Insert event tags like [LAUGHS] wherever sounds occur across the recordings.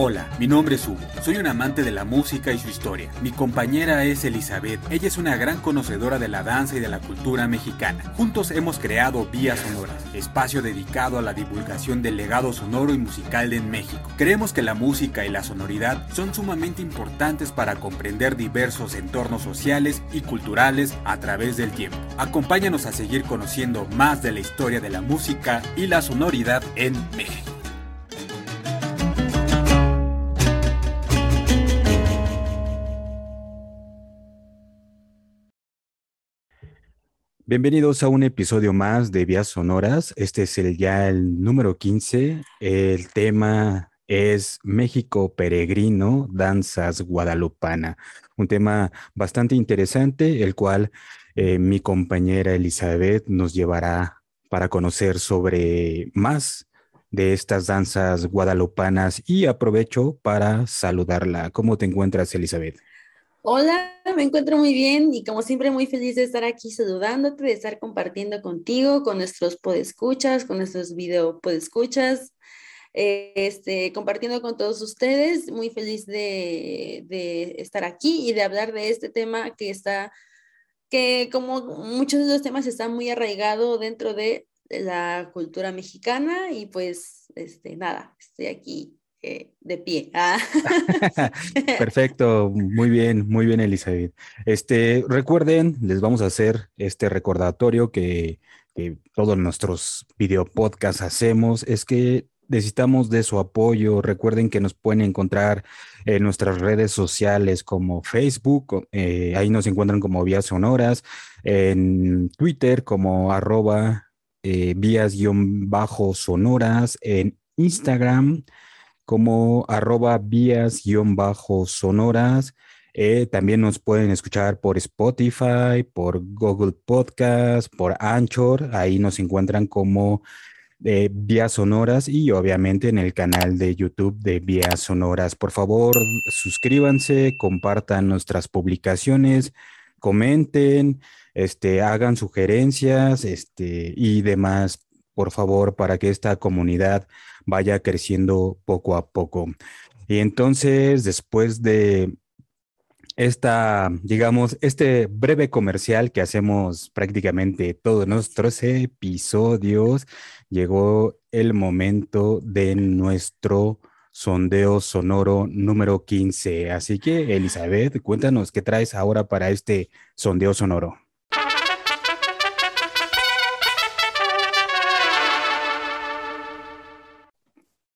Hola, mi nombre es Hugo. Soy un amante de la música y su historia. Mi compañera es Elizabeth. Ella es una gran conocedora de la danza y de la cultura mexicana. Juntos hemos creado Vías Sonoras, espacio dedicado a la divulgación del legado sonoro y musical de México. Creemos que la música y la sonoridad son sumamente importantes para comprender diversos entornos sociales y culturales a través del tiempo. Acompáñanos a seguir conociendo más de la historia de la música y la sonoridad en México. Bienvenidos a un episodio más de Vías Sonoras. Este es el ya el número 15. El tema es México Peregrino, Danzas Guadalupana. Un tema bastante interesante, el cual eh, mi compañera Elizabeth nos llevará para conocer sobre más de estas danzas guadalupanas y aprovecho para saludarla. ¿Cómo te encuentras, Elizabeth? Hola, me encuentro muy bien y como siempre muy feliz de estar aquí saludándote, de estar compartiendo contigo, con nuestros podescuchas, con nuestros video podescuchas, eh, este, compartiendo con todos ustedes. Muy feliz de, de, estar aquí y de hablar de este tema que está, que como muchos de los temas está muy arraigado dentro de la cultura mexicana y pues, este, nada, estoy aquí eh, de pie. Ah. [LAUGHS] [LAUGHS] Perfecto, muy bien, muy bien, Elizabeth. Este, recuerden, les vamos a hacer este recordatorio que, todos nuestros video podcasts hacemos, es que necesitamos de su apoyo. Recuerden que nos pueden encontrar en nuestras redes sociales como Facebook, eh, ahí nos encuentran como Vías Sonoras, en Twitter como arroba eh, vías-sonoras, en Instagram como arroba vías-sonoras. Eh, también nos pueden escuchar por Spotify, por Google Podcast, por Anchor. Ahí nos encuentran como eh, Vías Sonoras y obviamente en el canal de YouTube de Vías Sonoras. Por favor, suscríbanse, compartan nuestras publicaciones, comenten, este, hagan sugerencias este, y demás por favor, para que esta comunidad vaya creciendo poco a poco. Y entonces, después de esta, digamos, este breve comercial que hacemos prácticamente todos nuestros episodios, llegó el momento de nuestro sondeo sonoro número 15. Así que, Elizabeth, cuéntanos qué traes ahora para este sondeo sonoro.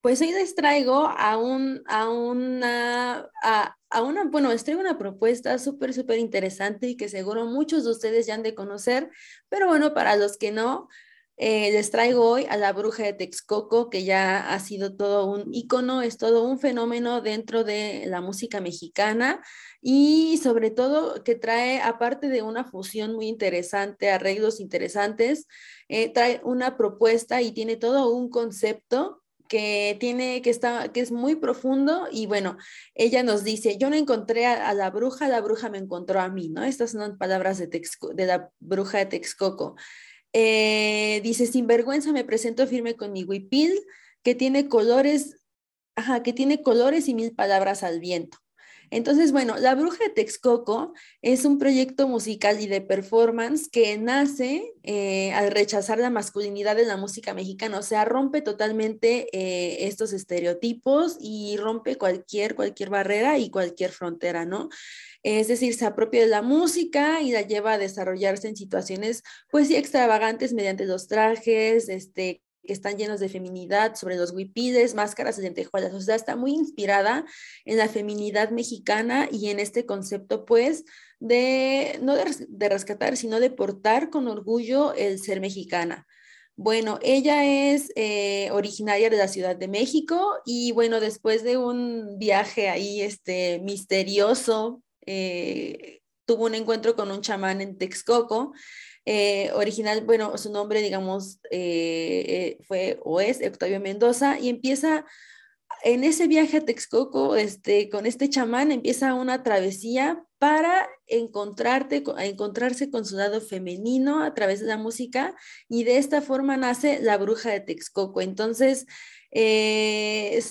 Pues hoy les traigo a, un, a, una, a, una, bueno, les traigo una propuesta súper, súper interesante y que seguro muchos de ustedes ya han de conocer, pero bueno, para los que no, eh, les traigo hoy a la bruja de Texcoco, que ya ha sido todo un icono, es todo un fenómeno dentro de la música mexicana y sobre todo que trae, aparte de una fusión muy interesante, arreglos interesantes, eh, trae una propuesta y tiene todo un concepto que tiene, que está, que es muy profundo y bueno, ella nos dice, yo no encontré a, la bruja, la bruja me encontró a mí, ¿no? Estas son palabras de, de la bruja de Texcoco. Eh, dice, sin vergüenza me presento firme con mi huipil, que tiene colores, ajá, que tiene colores y mil palabras al viento. Entonces, bueno, La Bruja de Texcoco es un proyecto musical y de performance que nace eh, al rechazar la masculinidad de la música mexicana, o sea, rompe totalmente eh, estos estereotipos y rompe cualquier, cualquier barrera y cualquier frontera, ¿no? Es decir, se apropia de la música y la lleva a desarrollarse en situaciones, pues sí, extravagantes mediante los trajes, este, que están llenos de feminidad, sobre los huipiles, máscaras y lentejuelas. O sea, está muy inspirada en la feminidad mexicana y en este concepto, pues, de no de, rescatar, sino de portar con orgullo el ser mexicana. Bueno, ella es eh, originaria de la Ciudad de México y bueno, después de un viaje ahí este, misterioso, eh, tuvo un encuentro con un chamán en Texcoco eh, original, bueno, su nombre, digamos, eh, eh, fue o es Octavio Mendoza y empieza en ese viaje a Texcoco, este, con este chamán, empieza una travesía para encontrarte, encontrarse con su lado femenino a través de la música y de esta forma nace la bruja de Texcoco. Entonces,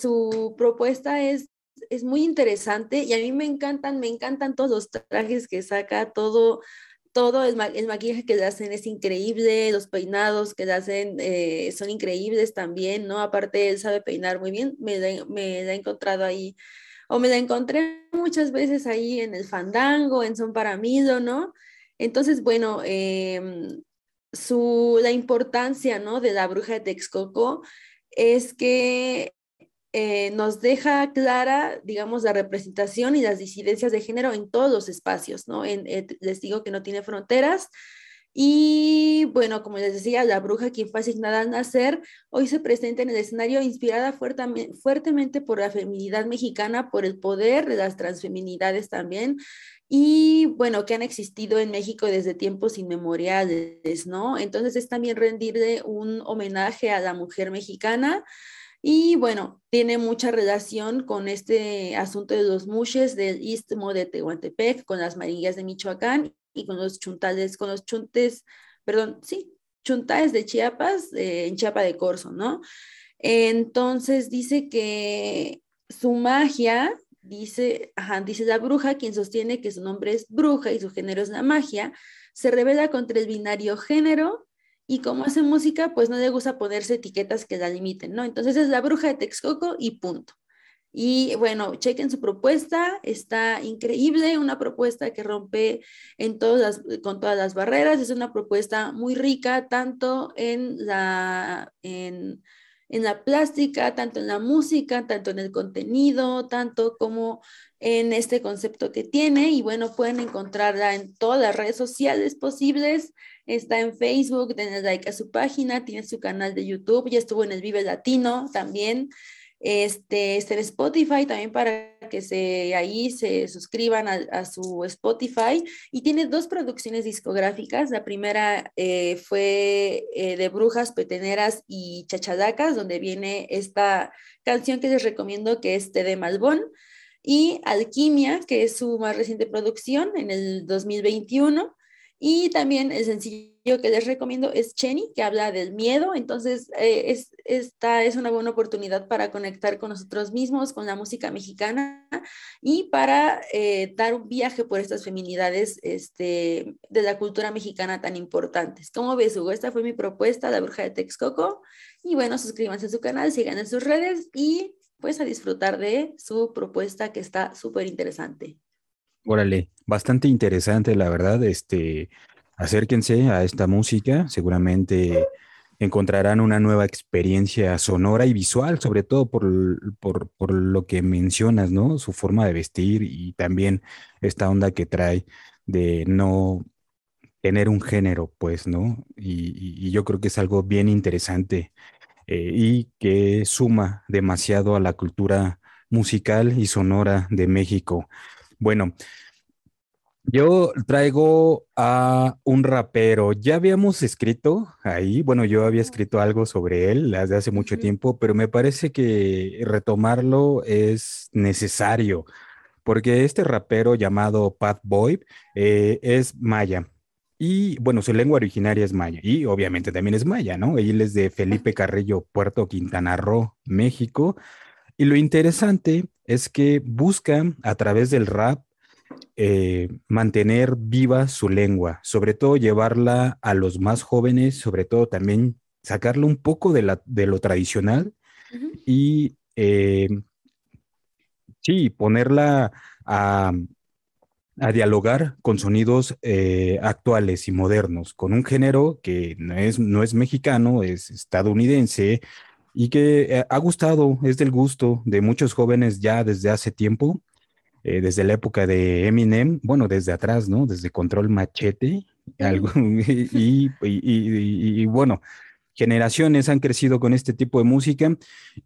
su propuesta es, es muy interesante y a mí me encantan, me encantan todos los trajes que saca, todo todo el, maquillaje que le hacen es increíble, los peinados que le hacen eh, son increíbles también, ¿no? Aparte, él sabe peinar muy bien, me la, me he encontrado ahí, o me la encontré muchas veces ahí en el fandango, en Son Paramido, ¿no? Entonces, bueno, em, su, la importancia, ¿no? De la bruja de Texcoco es que eh, nos deja clara, digamos, la representación y las disidencias de género en todos los espacios, ¿no? Eh, les digo que no tiene fronteras. Y bueno, como les decía, la bruja, quien fue asignada al nacer, hoy se presenta en el escenario inspirada fuertemente por la feminidad mexicana, por el poder de las transfeminidades también, y bueno, que han existido en México desde tiempos inmemoriales, ¿no? Entonces es también rendirle un homenaje a la mujer mexicana y bueno, tiene mucha relación con este asunto de los mushes del istmo de Tehuantepec, con las marillas de Michoacán y con los chuntales, con los chuntes, perdón, sí, chuntales de Chiapas, eh, en Chiapa de Corzo, ¿no? Entonces dice que su magia, dice, ajá, dice la bruja, quien sostiene que su nombre es bruja y su género es la magia, se revela contra el binario género y como hace música, pues no le gusta ponerse etiquetas que la limiten, ¿no? Entonces es la bruja de Texcoco y punto. Y bueno, chequen su propuesta, está increíble, una propuesta que rompe en todas con todas las barreras, es una propuesta muy rica, tanto en la, en, en la plástica, tanto en la música, tanto en el contenido, tanto como en este concepto que tiene. Y bueno, pueden encontrarla en todas las redes sociales posibles. Está en Facebook, denle like a su página, tiene su canal de YouTube, ya estuvo en el Vive Latino también. Este, está en Spotify también para que se, ahí se suscriban a, su Spotify. Y tiene dos producciones discográficas. La primera eh, fue eh, de Brujas, Peteneras y Chachadacas, donde viene esta canción que les recomiendo que es de Malbón. Y Alquimia, que es su más reciente producción en el 2021. Y también el sencillo que les recomiendo es Chenny, que habla del miedo. Entonces, eh, es, esta es una buena oportunidad para conectar con nosotros mismos, con la música mexicana y para eh, dar un viaje por estas feminidades este, de la cultura mexicana tan importantes. ¿Cómo ves, Hugo? Esta fue mi propuesta, La Bruja de Texcoco. Y bueno, suscríbanse a su canal, sigan en sus redes y pues a disfrutar de su propuesta que está súper interesante. Órale, bastante interesante, la verdad. Este, acérquense a esta música, seguramente encontrarán una nueva experiencia sonora y visual, sobre todo por, por, lo que mencionas, ¿no? Su forma de vestir y también esta onda que trae de no tener un género, pues, ¿no? Y, yo creo que es algo bien interesante eh, y que suma demasiado a la cultura musical y sonora de México. Bueno, yo traigo a un rapero. Ya habíamos escrito ahí, bueno, yo había escrito algo sobre él desde hace mucho tiempo, pero me parece que retomarlo es necesario, porque este rapero llamado Pat Boy eh, es maya. Y bueno, su lengua originaria es maya y obviamente también es maya, ¿no? Él es de Felipe Carrillo, Puerto Quintana Roo, México. Y lo interesante es que busca a través del rap eh, mantener viva su lengua, sobre todo llevarla a los más jóvenes, sobre todo también sacarle un poco de, la, de lo tradicional y eh, sí, ponerla a, dialogar con sonidos eh, actuales y modernos, con un género que no es, no es mexicano, es estadounidense, y que ha gustado, es del gusto de muchos jóvenes ya desde hace tiempo, eh, desde la época de Eminem, bueno, desde atrás, ¿no? Desde Control Machete, algo, [LAUGHS] y, y, bueno, generaciones han crecido con este tipo de música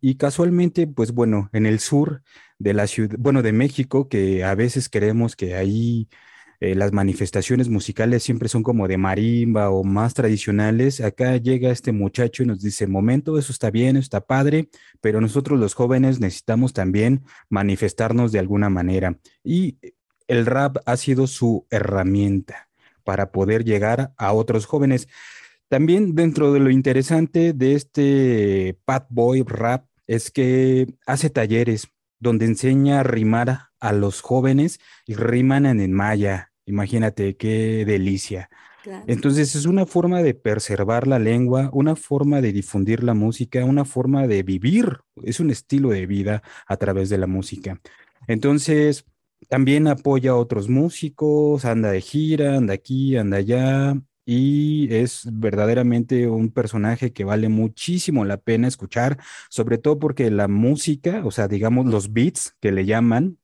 y casualmente, pues bueno, en el sur de la ciudad, bueno, de México, que a veces creemos que ahí eh, las manifestaciones musicales siempre son como de marimba o más tradicionales, acá llega este muchacho y nos dice, momento, eso está bien, está padre, pero nosotros los jóvenes necesitamos también manifestarnos de alguna manera. Y el rap ha sido su herramienta para poder llegar a otros jóvenes. También dentro de lo interesante de este Pat Boy Rap es que hace talleres donde enseña a rimar a los jóvenes y riman en maya. Imagínate qué delicia. Entonces es una forma de preservar la lengua, una forma de difundir la música, una forma de vivir, es un estilo de vida a través de la música. Entonces, también apoya a otros músicos, anda de gira, anda aquí, anda allá, y es verdaderamente un personaje que vale muchísimo la pena escuchar, sobre todo porque la música, o sea, digamos los beats que le llaman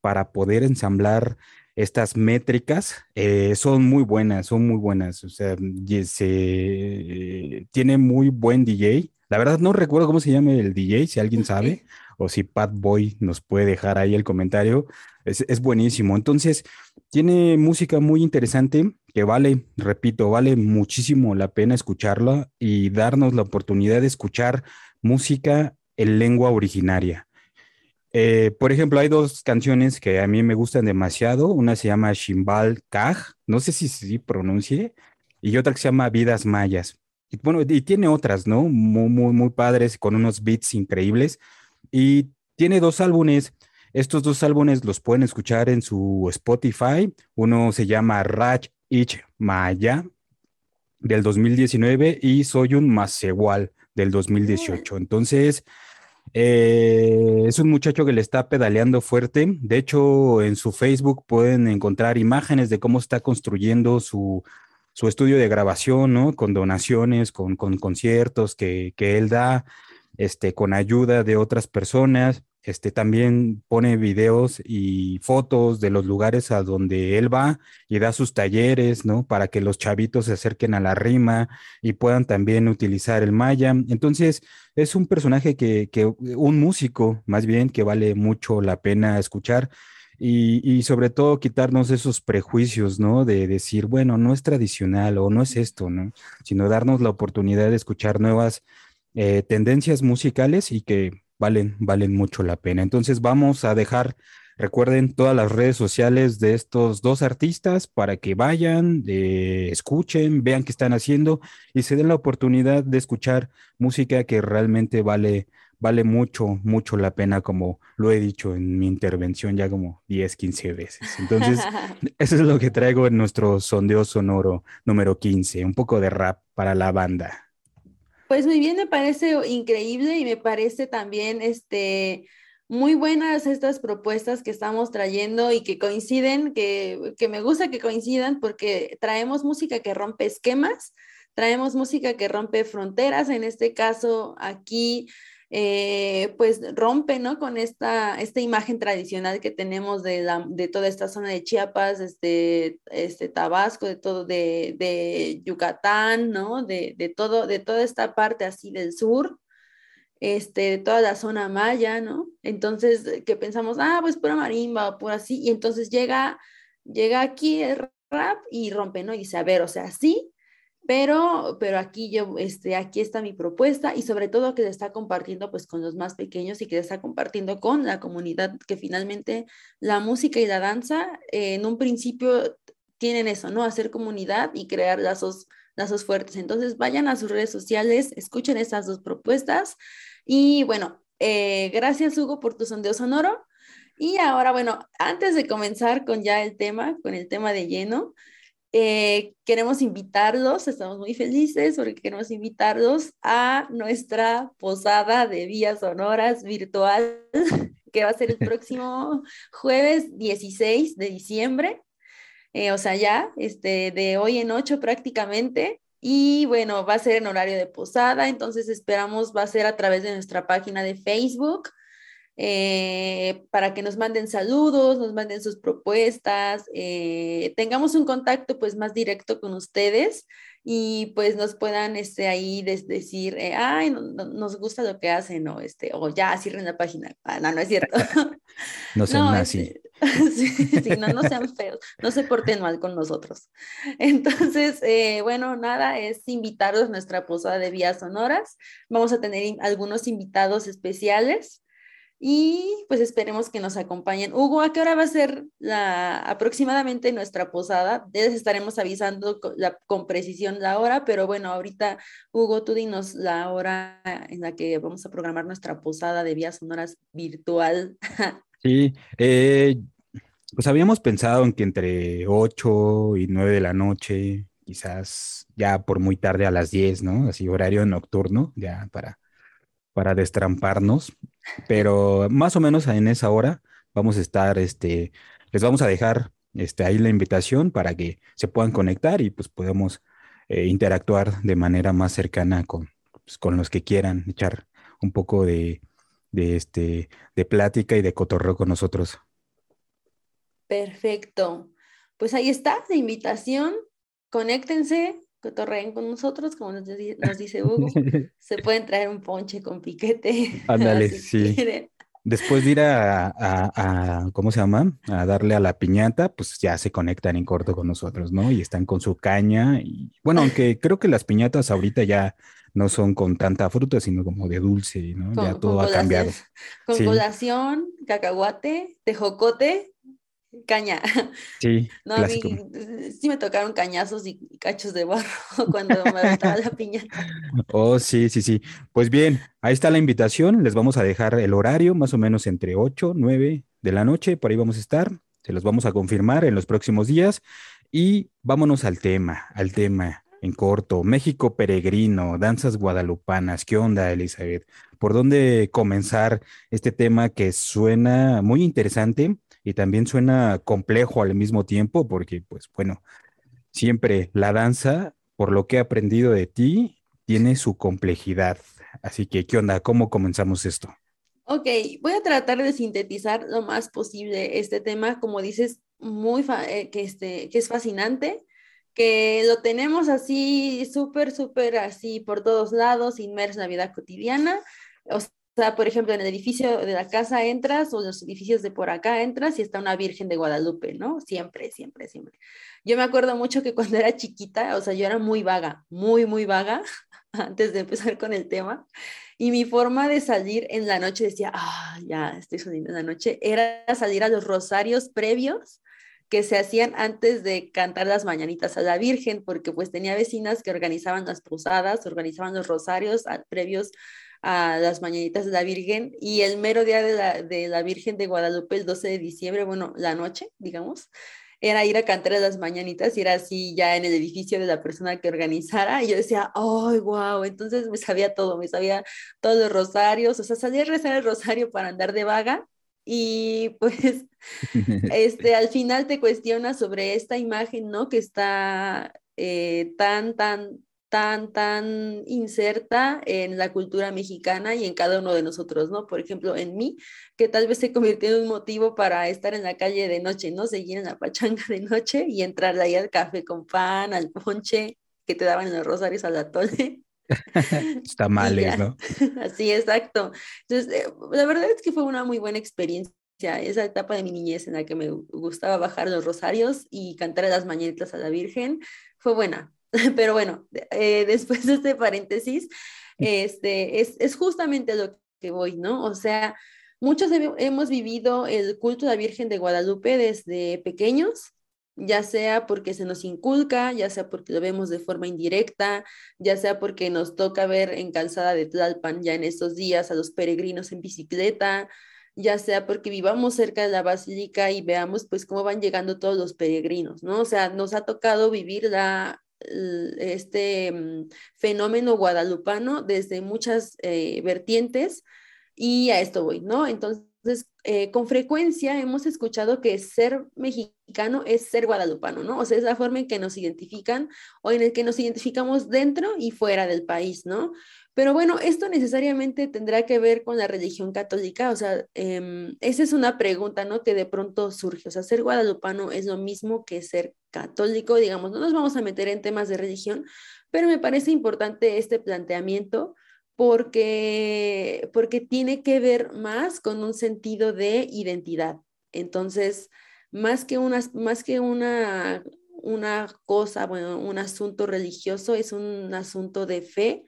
para poder ensamblar estas métricas eh, son muy buenas, son muy buenas, o sea, se, tiene muy buen DJ. La verdad no recuerdo cómo se llama el DJ, si alguien sabe, o si Pat Boy nos puede dejar ahí el comentario, es, es buenísimo. Entonces, tiene música muy interesante que vale, repito, vale muchísimo la pena escucharla y darnos la oportunidad de escuchar música en lengua originaria. Eh, por ejemplo, hay dos canciones que a mí me gustan demasiado. Una se llama Shimbal Kaj, no sé si se pronuncie, y otra que se llama Vidas Mayas. Y bueno, y tiene otras, ¿no? Muy, muy, muy padres, con unos beats increíbles. Y tiene dos álbumes. Estos dos álbumes los pueden escuchar en su Spotify. Uno se llama Raj Ich Maya del 2019 y Soy un Masewal del 2018. Entonces, eh, es un muchacho que le está pedaleando fuerte. De hecho, en su Facebook pueden encontrar imágenes de cómo está construyendo su, su estudio de grabación, ¿no? Con donaciones, con, con conciertos que, que, él da, este, con ayuda de otras personas. Este, también pone videos y fotos de los lugares a donde él va y da sus talleres, ¿no? Para que los chavitos se acerquen a la rima y puedan también utilizar el maya. Entonces, es un personaje que, que un músico, más bien, que vale mucho la pena escuchar. Y, y, sobre todo quitarnos esos prejuicios, ¿no? De decir, bueno, no es tradicional o no es esto, ¿no? Sino darnos la oportunidad de escuchar nuevas eh, tendencias musicales y que valen, valen mucho la pena. Entonces vamos a dejar, recuerden, todas las redes sociales de estos dos artistas para que vayan, eh, escuchen, vean qué están haciendo y se den la oportunidad de escuchar música que realmente vale, vale mucho, mucho la pena, como lo he dicho en mi intervención ya como 10, 15 veces. Entonces, [LAUGHS] eso es lo que traigo en nuestro sondeo sonoro número 15, un poco de rap para la banda. Pues muy bien, me parece increíble y me parece también este, muy buenas estas propuestas que estamos trayendo y que coinciden, que, que me gusta que coincidan porque traemos música que rompe esquemas, traemos música que rompe fronteras, en este caso aquí eh, pues rompe, ¿no? Con esta, esta imagen tradicional que tenemos de, de toda esta zona de Chiapas, este, este Tabasco, de todo, de, de Yucatán, ¿no? De, de, todo, de toda esta parte así del sur, este, de toda la zona maya, ¿no? Entonces, que pensamos, ah, pues pura marimba o pura así, y entonces llega, llega aquí el rap y rompe, ¿no? Y dice, a ver, o sea, sí, pero, pero aquí yo, este, aquí está mi propuesta y sobre todo que se está compartiendo pues con los más pequeños y que se está compartiendo con la comunidad, que finalmente la música y la danza eh, en un principio tienen eso, ¿no? Hacer comunidad y crear lazos, lazos fuertes. Entonces vayan a sus redes sociales, escuchen estas dos propuestas y bueno, eh, gracias Hugo por tu sondeo sonoro. Y ahora, bueno, antes de comenzar con ya el tema, con el tema de lleno, eh, queremos invitarlos, estamos muy felices porque queremos invitarlos a nuestra posada de vías sonoras virtual [LAUGHS] que va a ser el [LAUGHS] próximo jueves 16 de diciembre, eh, o sea, ya este, de hoy en ocho prácticamente. Y bueno, va a ser en horario de posada, entonces esperamos va a ser a través de nuestra página de Facebook eh, para que nos manden saludos, nos manden sus propuestas, eh, tengamos un contacto pues más directo con ustedes y pues nos puedan este, ahí decir, eh, ay, nos gusta lo que hacen o, este, o ya cierren la página. Ah, no, no es cierto. [LAUGHS] no sean así. [LAUGHS] Este, sí, no, no sean feos, no se porten mal con nosotros. [LAUGHS] Entonces, eh, bueno, nada, es invitaros a nuestra posada de vías sonoras. Vamos a tener algunos invitados especiales y pues esperemos que nos acompañen. Hugo, ¿a qué hora va a ser la, aproximadamente nuestra posada? Les estaremos avisando con, la, precisión la hora, pero bueno, ahorita, Hugo, tú dinos la hora en la que vamos a programar nuestra posada de vías sonoras virtual. [LAUGHS] Sí, eh, pues habíamos pensado en que entre 8 y 9 de la noche, quizás ya por muy tarde a las 10, ¿no? Así horario nocturno, ya para, para destramparnos, pero más o menos en esa hora vamos a estar, este, les vamos a dejar este, ahí la invitación para que se puedan conectar y pues podamos eh, interactuar de manera más cercana con, pues, con los que quieran echar un poco de de, este, de plática y de cotorreo con nosotros. Perfecto. Pues ahí está la invitación. Conéctense, cotorreen con nosotros, como nos, dice Hugo. [LAUGHS] Se pueden traer un ponche con piquete. [LAUGHS] Ándale, sí. Después de ir a, a, ¿cómo se llama? A darle a la piñata, pues ya se conectan en corto con nosotros, ¿no? Y están con su caña. Y bueno, aunque creo que las piñatas ahorita ya no son con tanta fruta, sino como de dulce, ¿no? ya todo ha cambiado. Con colación, cacahuate, tejocote, caña. Sí, [LAUGHS] no, a mí sí me tocaron cañazos y cachos de barro [LAUGHS] cuando me aventaba la piñata. Oh, sí, sí, sí. Pues bien, ahí está la invitación. Les vamos a dejar el horario, más o menos entre 8, 9 de la noche, por ahí vamos a estar. Se los vamos a confirmar en los próximos días. Y vámonos al tema, al tema en corto, México peregrino, danzas guadalupanas. ¿Qué onda, Elizabeth? ¿Por dónde comenzar este tema que suena muy interesante y también suena complejo al mismo tiempo? Porque, pues bueno, siempre la danza, por lo que he aprendido de ti, tiene su complejidad. Así que, ¿qué onda? ¿Cómo comenzamos esto? Ok, voy a tratar de sintetizar lo más posible este tema, como dices, muy eh, que, este, que es fascinante que lo tenemos así, súper, súper así por todos lados, inmerso en la vida cotidiana. O sea, por ejemplo, en el edificio de la casa entras o los edificios de por acá entras y está una Virgen de Guadalupe, ¿no? Siempre, siempre, siempre. Yo me acuerdo mucho que cuando era chiquita, o sea, yo era muy vaga, muy, muy vaga, [LAUGHS] antes de empezar con el tema. Y mi forma de salir en la noche decía, ah, ya estoy saliendo en la noche, era salir a los rosarios previos que se hacían antes de cantar las mañanitas a la Virgen, porque pues tenía vecinas que organizaban las posadas, organizaban los rosarios previos a las mañanitas de la Virgen y el mero día de la, de la Virgen de Guadalupe, el 12 de diciembre, bueno, la noche, digamos, era ir a cantar las mañanitas y era así ya en el edificio de la persona que organizara y yo decía, ¡ay, wow! Entonces me sabía todo, me sabía todos los rosarios, o sea, salía a rezar el rosario para andar de vaga y [LAUGHS] pues este, al final te cuestionas sobre esta imagen, ¿no? Que está eh, tan, tan, tan, tan inserta en la cultura mexicana y en cada uno de nosotros, ¿no? Por ejemplo, en mí, que tal vez se convirtió en un motivo para estar en la calle de noche, ¿no? Seguir en la pachanga de noche y entrar ahí al café con pan, al ponche que te daban en los rosarios al atole. [LAUGHS] Está [LAUGHS] mal, ¿no? [LAUGHS] Así, exacto. Entonces, eh, la verdad es que fue una muy buena experiencia esa etapa de mi niñez en la que me gustaba bajar los rosarios y cantar las mañanitas a la Virgen, fue buena. [LAUGHS] Pero bueno, eh, [LAUGHS] después de este paréntesis, este, es, es justamente lo que voy, ¿no? O sea, muchos hemos vivido el culto de la Virgen de Guadalupe desde pequeños ya sea porque se nos inculca, ya sea porque lo vemos de forma indirecta, ya sea porque nos toca ver en Calzada de Tlalpan ya en estos días a los peregrinos en bicicleta, ya sea porque vivamos cerca de la basílica y veamos pues cómo van llegando todos los peregrinos, ¿no? O sea, nos ha tocado vivir la, este mm, fenómeno guadalupano desde muchas eh, vertientes y a esto voy, ¿no? Entonces, entonces, eh, con frecuencia hemos escuchado que ser mexicano es ser guadalupano, ¿no? O sea, es la forma en que nos identifican o en el que nos identificamos dentro y fuera del país, ¿no? Pero bueno, esto necesariamente tendrá que ver con la religión católica, o sea, em, esa es una pregunta, ¿no? Que de pronto surge, o sea, ser guadalupano es lo mismo que ser católico, digamos, no nos vamos a meter en temas de religión, pero me parece importante este planteamiento porque, porque tiene que ver más con un sentido de identidad. Entonces, más que una, más que una, una cosa, bueno, un asunto religioso, es un asunto de fe,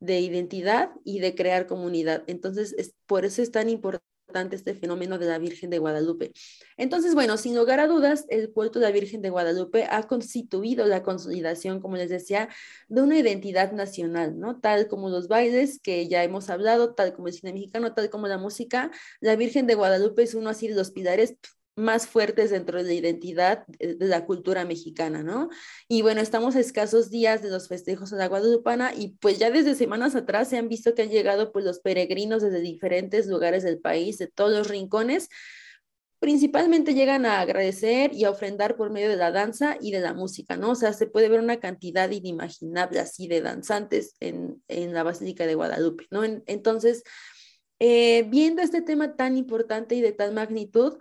de identidad y de crear comunidad. Entonces, es, por eso es tan importante este fenómeno de la Virgen de Guadalupe. Entonces, bueno, sin lugar a dudas, el culto de la Virgen de Guadalupe ha constituido la consolidación, como les decía, de una identidad nacional, ¿no? Tal como los bailes que ya hemos hablado, tal como el cine mexicano, tal como la música, la Virgen de Guadalupe es uno así de los pilares más fuertes dentro de la identidad de la cultura mexicana, ¿no? Y bueno, estamos a escasos días de los festejos de la Guadalupana y pues ya desde semanas atrás se han visto que han llegado pues los peregrinos desde diferentes lugares del país, de todos los rincones, principalmente llegan a agradecer y a ofrendar por medio de la danza y de la música, ¿no? O sea, se puede ver una cantidad inimaginable así de danzantes en, en la Basílica de Guadalupe, ¿no? entonces, eh, viendo este tema tan importante y de tal magnitud,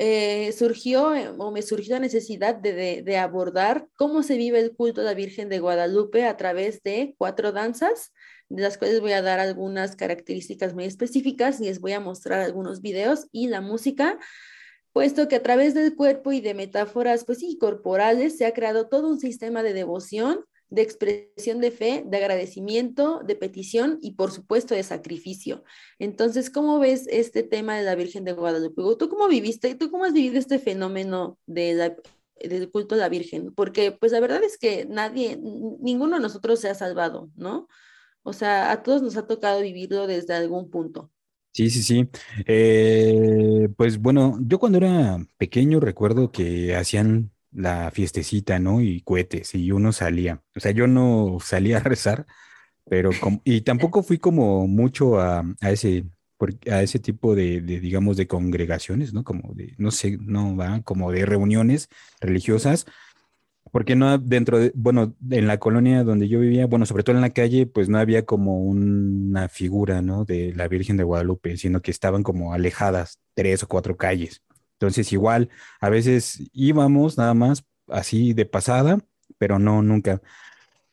eh, surgió eh, o me surgió la necesidad de, abordar cómo se vive el culto de la Virgen de Guadalupe a través de cuatro danzas, de las cuales voy a dar algunas características muy específicas y les voy a mostrar algunos videos y la música, puesto que a través del cuerpo y de metáforas, pues corporales, se ha creado todo un sistema de devoción de expresión de fe, de agradecimiento, de petición y por supuesto de sacrificio. Entonces, ¿cómo ves este tema de la Virgen de Guadalupe? ¿Tú cómo viviste? ¿Tú cómo has vivido este fenómeno de del culto a la Virgen? Porque pues la verdad es que nadie, ninguno de nosotros se ha salvado, ¿no? O sea, a todos nos ha tocado vivirlo desde algún punto. Sí, sí, sí. Eh, pues bueno, yo cuando era pequeño recuerdo que hacían la fiestecita, ¿no? Y cohetes, y uno salía. O sea, yo no [LAUGHS] salía a rezar, pero como, y tampoco fui como mucho a, ese, a ese tipo de, digamos, de congregaciones, ¿no? Como de, no sé, no, va, como de reuniones religiosas, porque no dentro de, bueno, en la colonia donde yo vivía, bueno, sobre todo en la calle, pues no había como una figura, ¿no? De la Virgen de Guadalupe, sino que estaban como alejadas tres o cuatro calles. Entonces, igual, a veces íbamos nada más así de pasada, pero no nunca.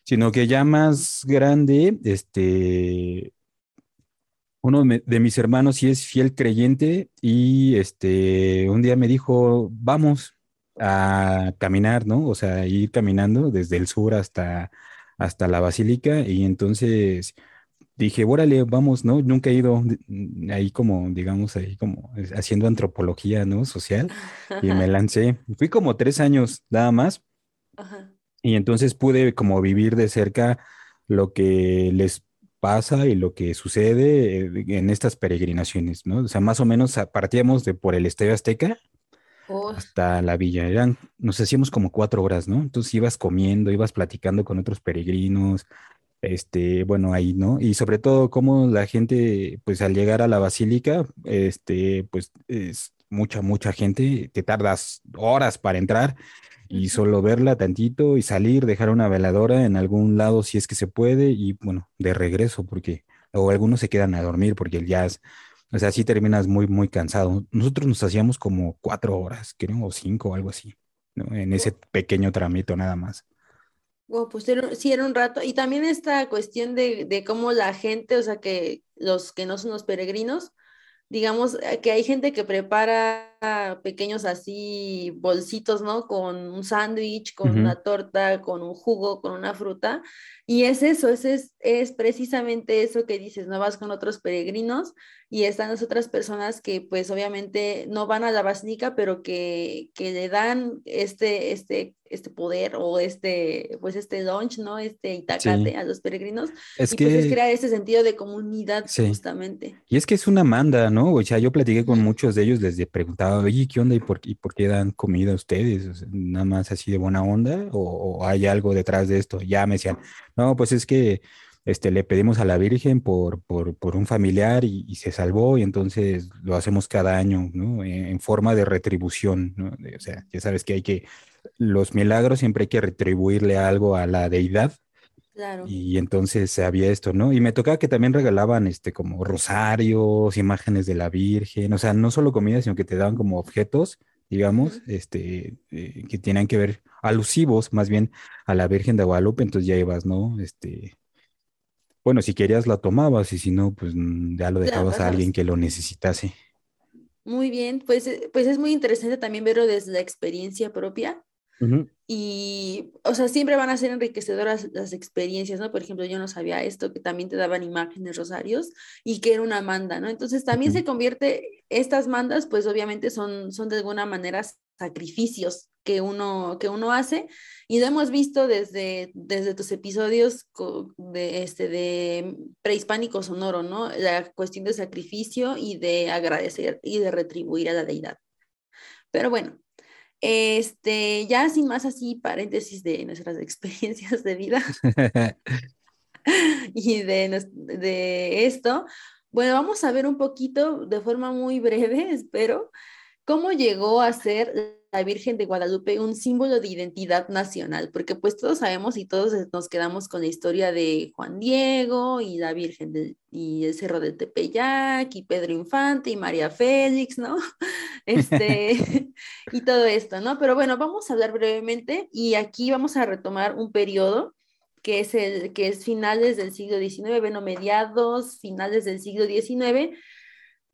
Sino que ya más grande, este, uno de mis hermanos sí es fiel creyente y este, un día me dijo, vamos a caminar, ¿no? O sea, ir caminando desde el sur hasta, hasta la basílica y entonces dije, órale, vamos, ¿no? Nunca he ido mm, ahí como, digamos, ahí como haciendo antropología, ¿no? Social. Y me [LAUGHS] lancé. Fui como tres años nada más. Y entonces pude como vivir de cerca lo que les pasa y lo que sucede eh, en estas peregrinaciones, ¿no? O sea, más o menos partíamos de por el Estadio Azteca oh. hasta la villa. Eran, nos hacíamos como cuatro horas, ¿no? Entonces ibas comiendo, ibas platicando con otros peregrinos, este, bueno, ahí, ¿no? Y sobre todo cómo la gente, pues al llegar a la basílica, este, pues es mucha, mucha gente, te tardas horas para entrar y solo verla tantito y salir, dejar una veladora en algún lado si es que se puede y bueno, de regreso porque, o algunos se quedan a dormir porque el jazz, o sea, así terminas muy, muy cansado. Nosotros nos hacíamos como cuatro horas, creo, o cinco, algo así, ¿no? En ese pequeño tramito nada más. Pues sí era un rato. Y también esta cuestión de, de cómo la gente, o sea, que los que no son los peregrinos, digamos eh, que hay gente que prepara pequeños así bolsitos, ¿no? Con un sándwich, con una torta, con un jugo, con una fruta. Y es eso, es, es, es precisamente eso que dices, no vas con otros peregrinos y están las otras personas que pues obviamente no van a la basílica, pero que, que le dan este, este, este poder o este, pues este lunch, ¿no? Este itacate a los peregrinos. Es y que... pues es crear ese sentido de comunidad justamente. Y es que es una manda, ¿no? O sea, yo platiqué con muchos de ellos, les preguntaba, oye, ¿qué onda y por, y por qué dan comida a ustedes? ¿Nada más así de buena onda o, hay algo detrás de esto? Ya me decían, no, pues es que este, le pedimos a la Virgen por, por, un familiar y, se salvó y entonces lo hacemos cada año, ¿no? En, forma de retribución, ¿no? o sea, ya sabes que hay que, los milagros siempre hay que retribuirle algo a la deidad. Claro. Y entonces había esto, ¿no? Y me tocaba que también regalaban, este, como rosarios, imágenes de la Virgen, o sea, no solo comida, sino que te daban como objetos, digamos, este, eh, que tienen que ver, alusivos más bien a la Virgen de Guadalupe, entonces ya ibas, ¿no? Este, bueno, si querías la tomabas y si no, pues mm, ya lo dejabas a alguien que lo necesitase. Muy bien, pues, eh, pues es muy interesante también verlo desde la experiencia propia. Y, o sea, siempre van a ser enriquecedoras las experiencias, ¿no? Por ejemplo, yo no sabía esto, que también te daban imágenes rosarios y que era una manda, ¿no? Entonces también se convierte, estas mandas, pues obviamente son, son de alguna manera sacrificios que uno, que uno hace y lo hemos visto desde, desde tus episodios de, este, de prehispánico sonoro, ¿no? La cuestión de sacrificio y de agradecer y de retribuir a la deidad. Pero bueno, este, ya sin más así paréntesis de nuestras [LAUGHS] experiencias de vida [LAUGHS] y de, de esto, bueno, vamos a ver un poquito de forma muy breve, [LAUGHS] espero, cómo llegó a ser la Virgen de Guadalupe un símbolo de identidad nacional, porque pues todos sabemos y todos nos quedamos con la historia de Juan Diego y la Virgen y el Cerro del Tepeyac y Pedro Infante y María Félix, ¿no? [LAUGHS] Este, [LAUGHS] y todo esto, ¿no? Pero bueno, vamos a hablar brevemente y aquí vamos a retomar un periodo que es el que es finales del siglo XIX, bueno, mediados, finales del siglo XIX,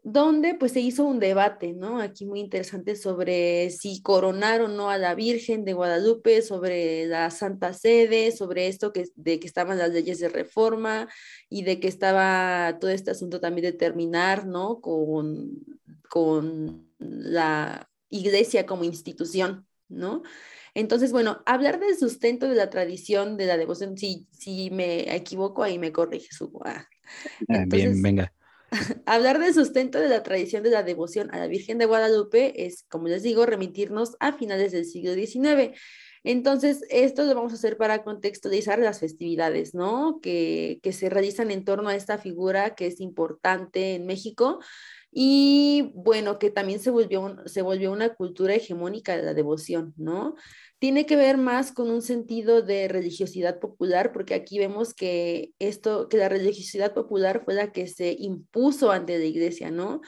donde pues se hizo un debate, ¿no? Aquí muy interesante sobre si coronar o no a la Virgen de Guadalupe, sobre la Santa Sede, sobre esto que, de que estaban las leyes de reforma y de que estaba todo este asunto también de terminar, ¿no? Con, con la iglesia como institución, ¿no? Entonces, bueno, hablar del sustento de la tradición, de la devoción, si, si me equivoco ahí me corrige su... Ah. ah bien, venga [LAUGHS] Hablar del sustento de la tradición de la devoción a la Virgen de Guadalupe es, como les digo, remitirnos a finales del siglo XIX. Entonces, esto lo vamos a hacer para contextualizar las festividades, ¿no? Que, que se realizan en torno a esta figura que es importante en México y bueno, que también se volvió, se volvió una cultura hegemónica de la devoción, ¿no? tiene que ver más con un sentido de religiosidad popular, porque aquí vemos que esto, que la religiosidad popular fue la que se impuso ante la iglesia, ¿no?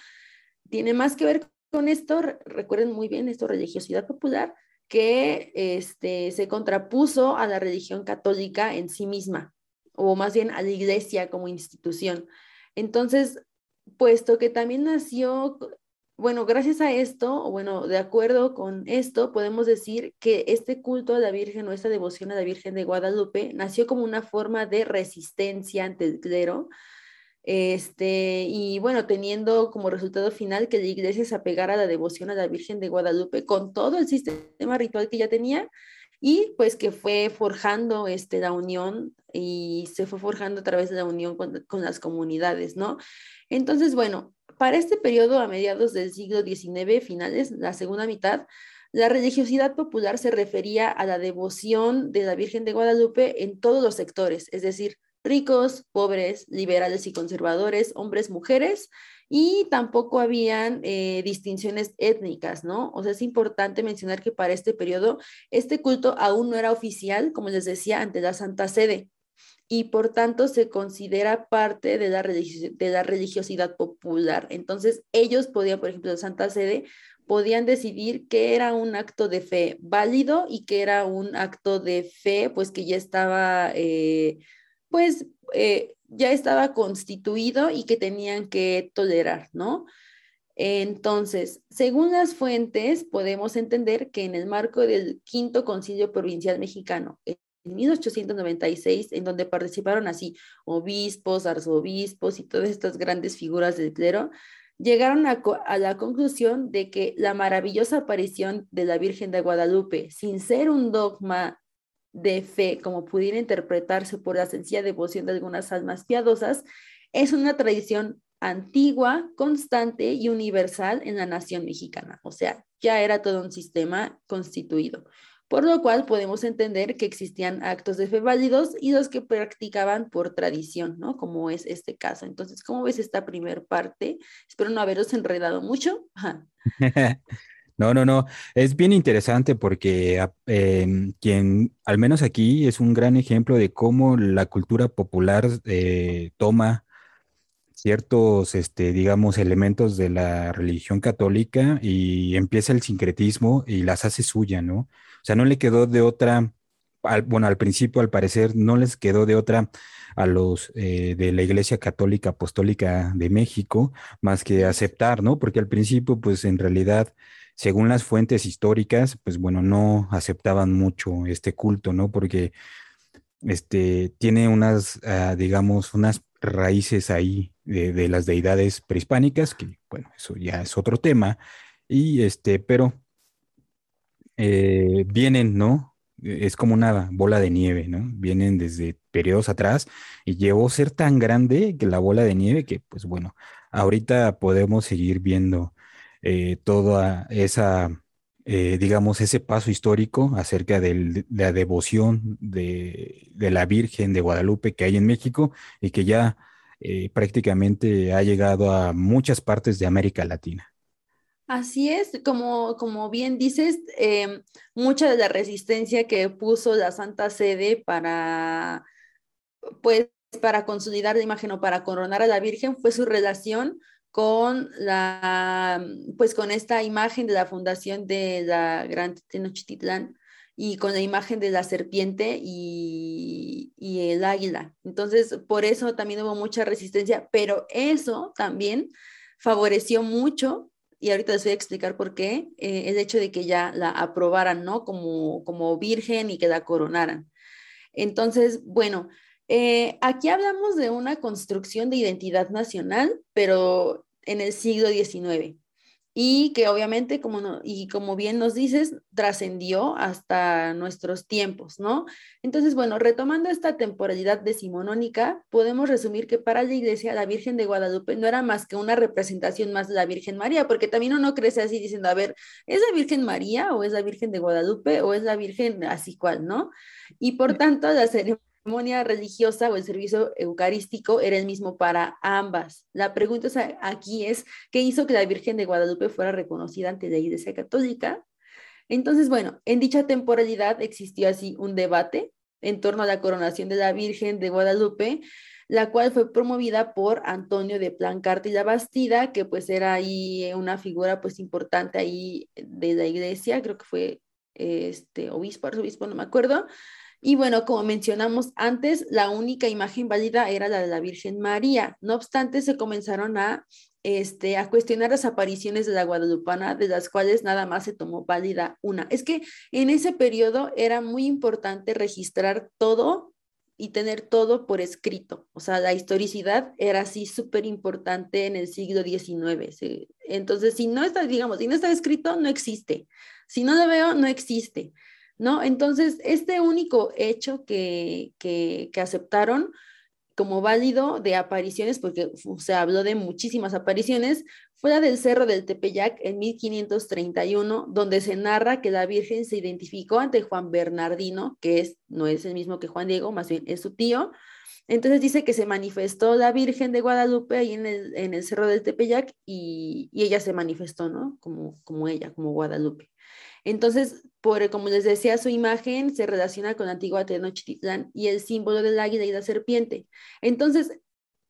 Tiene más que ver con esto, recuerden muy bien esto, religiosidad popular, que este, se contrapuso a la religión católica en sí misma, o más bien a la iglesia como institución. Entonces, puesto que también nació bueno, gracias a esto, bueno, de acuerdo con esto, podemos decir que este culto a la Virgen o esta devoción a la Virgen de Guadalupe nació como una forma de resistencia ante el clero, este, y bueno, teniendo como resultado final que la iglesia se apegara a la devoción a la Virgen de Guadalupe con todo el sistema ritual que ya tenía y pues que fue forjando este, la unión y se fue forjando a través de la unión con, con las comunidades, ¿no? Entonces, bueno, para este periodo, a mediados del siglo XIX, finales, la segunda mitad, la religiosidad popular se refería a la devoción de la Virgen de Guadalupe en todos los sectores, es decir, ricos, pobres, liberales y conservadores, hombres, mujeres, y tampoco habían eh, distinciones étnicas, ¿no? O sea, es importante mencionar que para este periodo este culto aún no era oficial, como les decía, ante la Santa Sede y por tanto se considera parte de la, religiosidad popular. Entonces, ellos podían, por ejemplo, la Santa Sede, podían decidir que era un acto de fe válido y que era un acto de fe, pues que ya estaba, eh, pues, eh, ya estaba constituido y que tenían que tolerar, ¿no? Entonces, según las fuentes, podemos entender que en el marco del quinto concilio provincial mexicano, en 1896, en donde participaron así obispos, arzobispos y todas estas grandes figuras del clero, llegaron a, a, la conclusión de que la maravillosa aparición de la Virgen de Guadalupe, sin ser un dogma de fe como pudiera interpretarse por la sencilla devoción de algunas almas piadosas, es una tradición antigua, constante y universal en la nación mexicana. O sea, ya era todo un sistema constituido por lo cual podemos entender que existían actos de fe válidos y los que practicaban por tradición, ¿no? Como es este caso. Entonces, ¿cómo ves esta primer parte? Espero no haberos enredado mucho. [LAUGHS] [LAUGHS] No, no, no. Es bien interesante porque ah, em, quien, al menos aquí, es un gran ejemplo de cómo la cultura popular eh, toma ciertos, este, digamos, elementos de la religión católica y empieza el sincretismo y las hace suya, ¿no? O sea, no le quedó de otra bueno, al principio al parecer no les quedó de otra a los eh, de la Iglesia Católica Apostólica de México más que aceptar, ¿no? Porque al principio, pues en realidad, según las fuentes históricas, pues bueno, no aceptaban mucho este culto, ¿no? Porque este tiene unas, ah, digamos, unas raíces ahí de, las deidades prehispánicas, que bueno, eso ya es otro tema, y este, pero eh, vienen, ¿no? Es como una bola de nieve, ¿no? Vienen desde periodos atrás y llegó a ser tan grande que la bola de nieve que, pues bueno, ahorita podemos seguir viendo eh, toda esa, eh, digamos, ese paso histórico acerca de la devoción de, la Virgen de Guadalupe que hay en México y que ya prácticamente ha llegado a muchas partes de América Latina. Así es, como, como bien dices, em, mucha de la resistencia que puso la Santa Sede para, pues, para consolidar la imagen o para coronar a la Virgen fue su relación con la, pues, con esta imagen de la fundación de la Gran Tenochtitlán y con la imagen de la serpiente y, y el águila. Entonces, por eso también hubo mucha resistencia, pero eso también favoreció mucho y ahorita les voy a explicar por qué, eh, el hecho de que ya la aprobaran, ¿no? Como, como virgen y que la coronaran. Entonces, bueno, eh, aquí hablamos de una construcción de identidad nacional, pero en el siglo XIX y que obviamente, como, no, y como bien nos dices, trascendió hasta nuestros tiempos, ¿no? Entonces, bueno, retomando esta temporalidad decimonónica, podemos resumir que para la iglesia la Virgen de Guadalupe no era más que una representación más de la Virgen María, porque también uno crece así diciendo, a ver, ¿es la Virgen María o es la Virgen de Guadalupe o es la Virgen así cual, ¿no? Y por tanto, la ceremonia ceremonia religiosa o el servicio eucarístico era el mismo para ambas. La pregunta aquí es, ¿qué hizo que la Virgen de Guadalupe fuera reconocida ante la Iglesia Católica? Entonces, bueno, en dicha temporalidad existió así un debate en torno a la coronación de la Virgen de Guadalupe, la cual fue promovida por Antonio de Plancarte y la Bastida, que pues era ahí una figura pues importante ahí de la iglesia, creo que fue este obispo, arzobispo, no me acuerdo, y bueno, como mencionamos antes, la única imagen válida era la de la Virgen María. No obstante, se comenzaron a, este, a cuestionar las apariciones de la guadalupana, de las cuales nada más se tomó válida una. Es que en ese periodo era muy importante registrar todo y tener todo por escrito. O sea, la historicidad era así súper importante en el siglo XIX. Entonces, si no está, digamos, si no está escrito, no existe. Si no lo veo, no existe. ¿No? Entonces, este único hecho que, que, aceptaron como válido de apariciones, porque se habló de muchísimas apariciones, fue la del Cerro del Tepeyac en 1531, donde se narra que la Virgen se identificó ante Juan Bernardino, que es, no es el mismo que Juan Diego, más bien es su tío. Entonces dice que se manifestó la Virgen de Guadalupe ahí en el, en el Cerro del Tepeyac y, y, ella se manifestó, ¿no? Como, como ella, como Guadalupe. Entonces, por, como les decía, su imagen se relaciona con la antigua Tenochtitlán y el símbolo del águila y la serpiente. Entonces,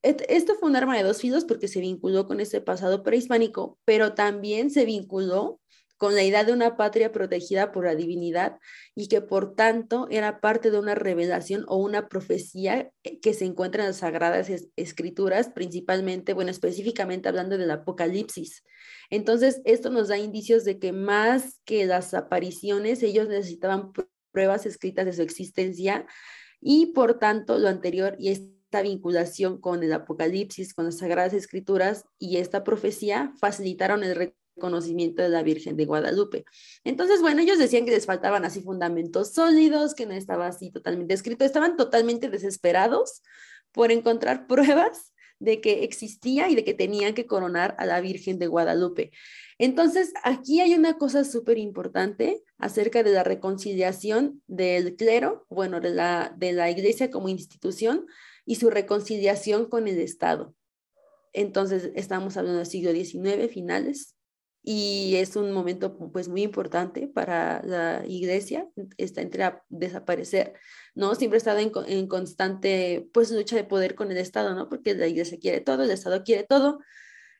esto fue un arma de dos filos porque se vinculó con ese pasado prehispánico, pero también se vinculó con la idea de una patria protegida por la divinidad y que por tanto era parte de una revelación o una profecía que se encuentra en las sagradas escrituras, principalmente, bueno, específicamente hablando del Apocalipsis. Entonces, esto nos da indicios de que más que las apariciones, ellos necesitaban pruebas escritas de su existencia y por tanto lo anterior y esta vinculación con el Apocalipsis, con las Sagradas Escrituras y esta profecía facilitaron el conocimiento de la Virgen de Guadalupe. Entonces, bueno, ellos decían que les faltaban así fundamentos sólidos, que no estaba así totalmente escrito, estaban totalmente desesperados por encontrar [LAUGHS] pruebas de que existía y de que tenían que coronar a la Virgen de Guadalupe. Entonces, aquí hay una cosa súper importante acerca de la reconciliación del clero, bueno, de la, de la iglesia como institución y su reconciliación con el Estado. Entonces, estamos hablando del siglo XIX, finales, y es un momento pues muy importante para la iglesia, está entre a desaparecer, ¿no? Siempre ha estado en, en, constante pues lucha de poder con el Estado, ¿no? Porque la iglesia quiere todo, el Estado quiere todo,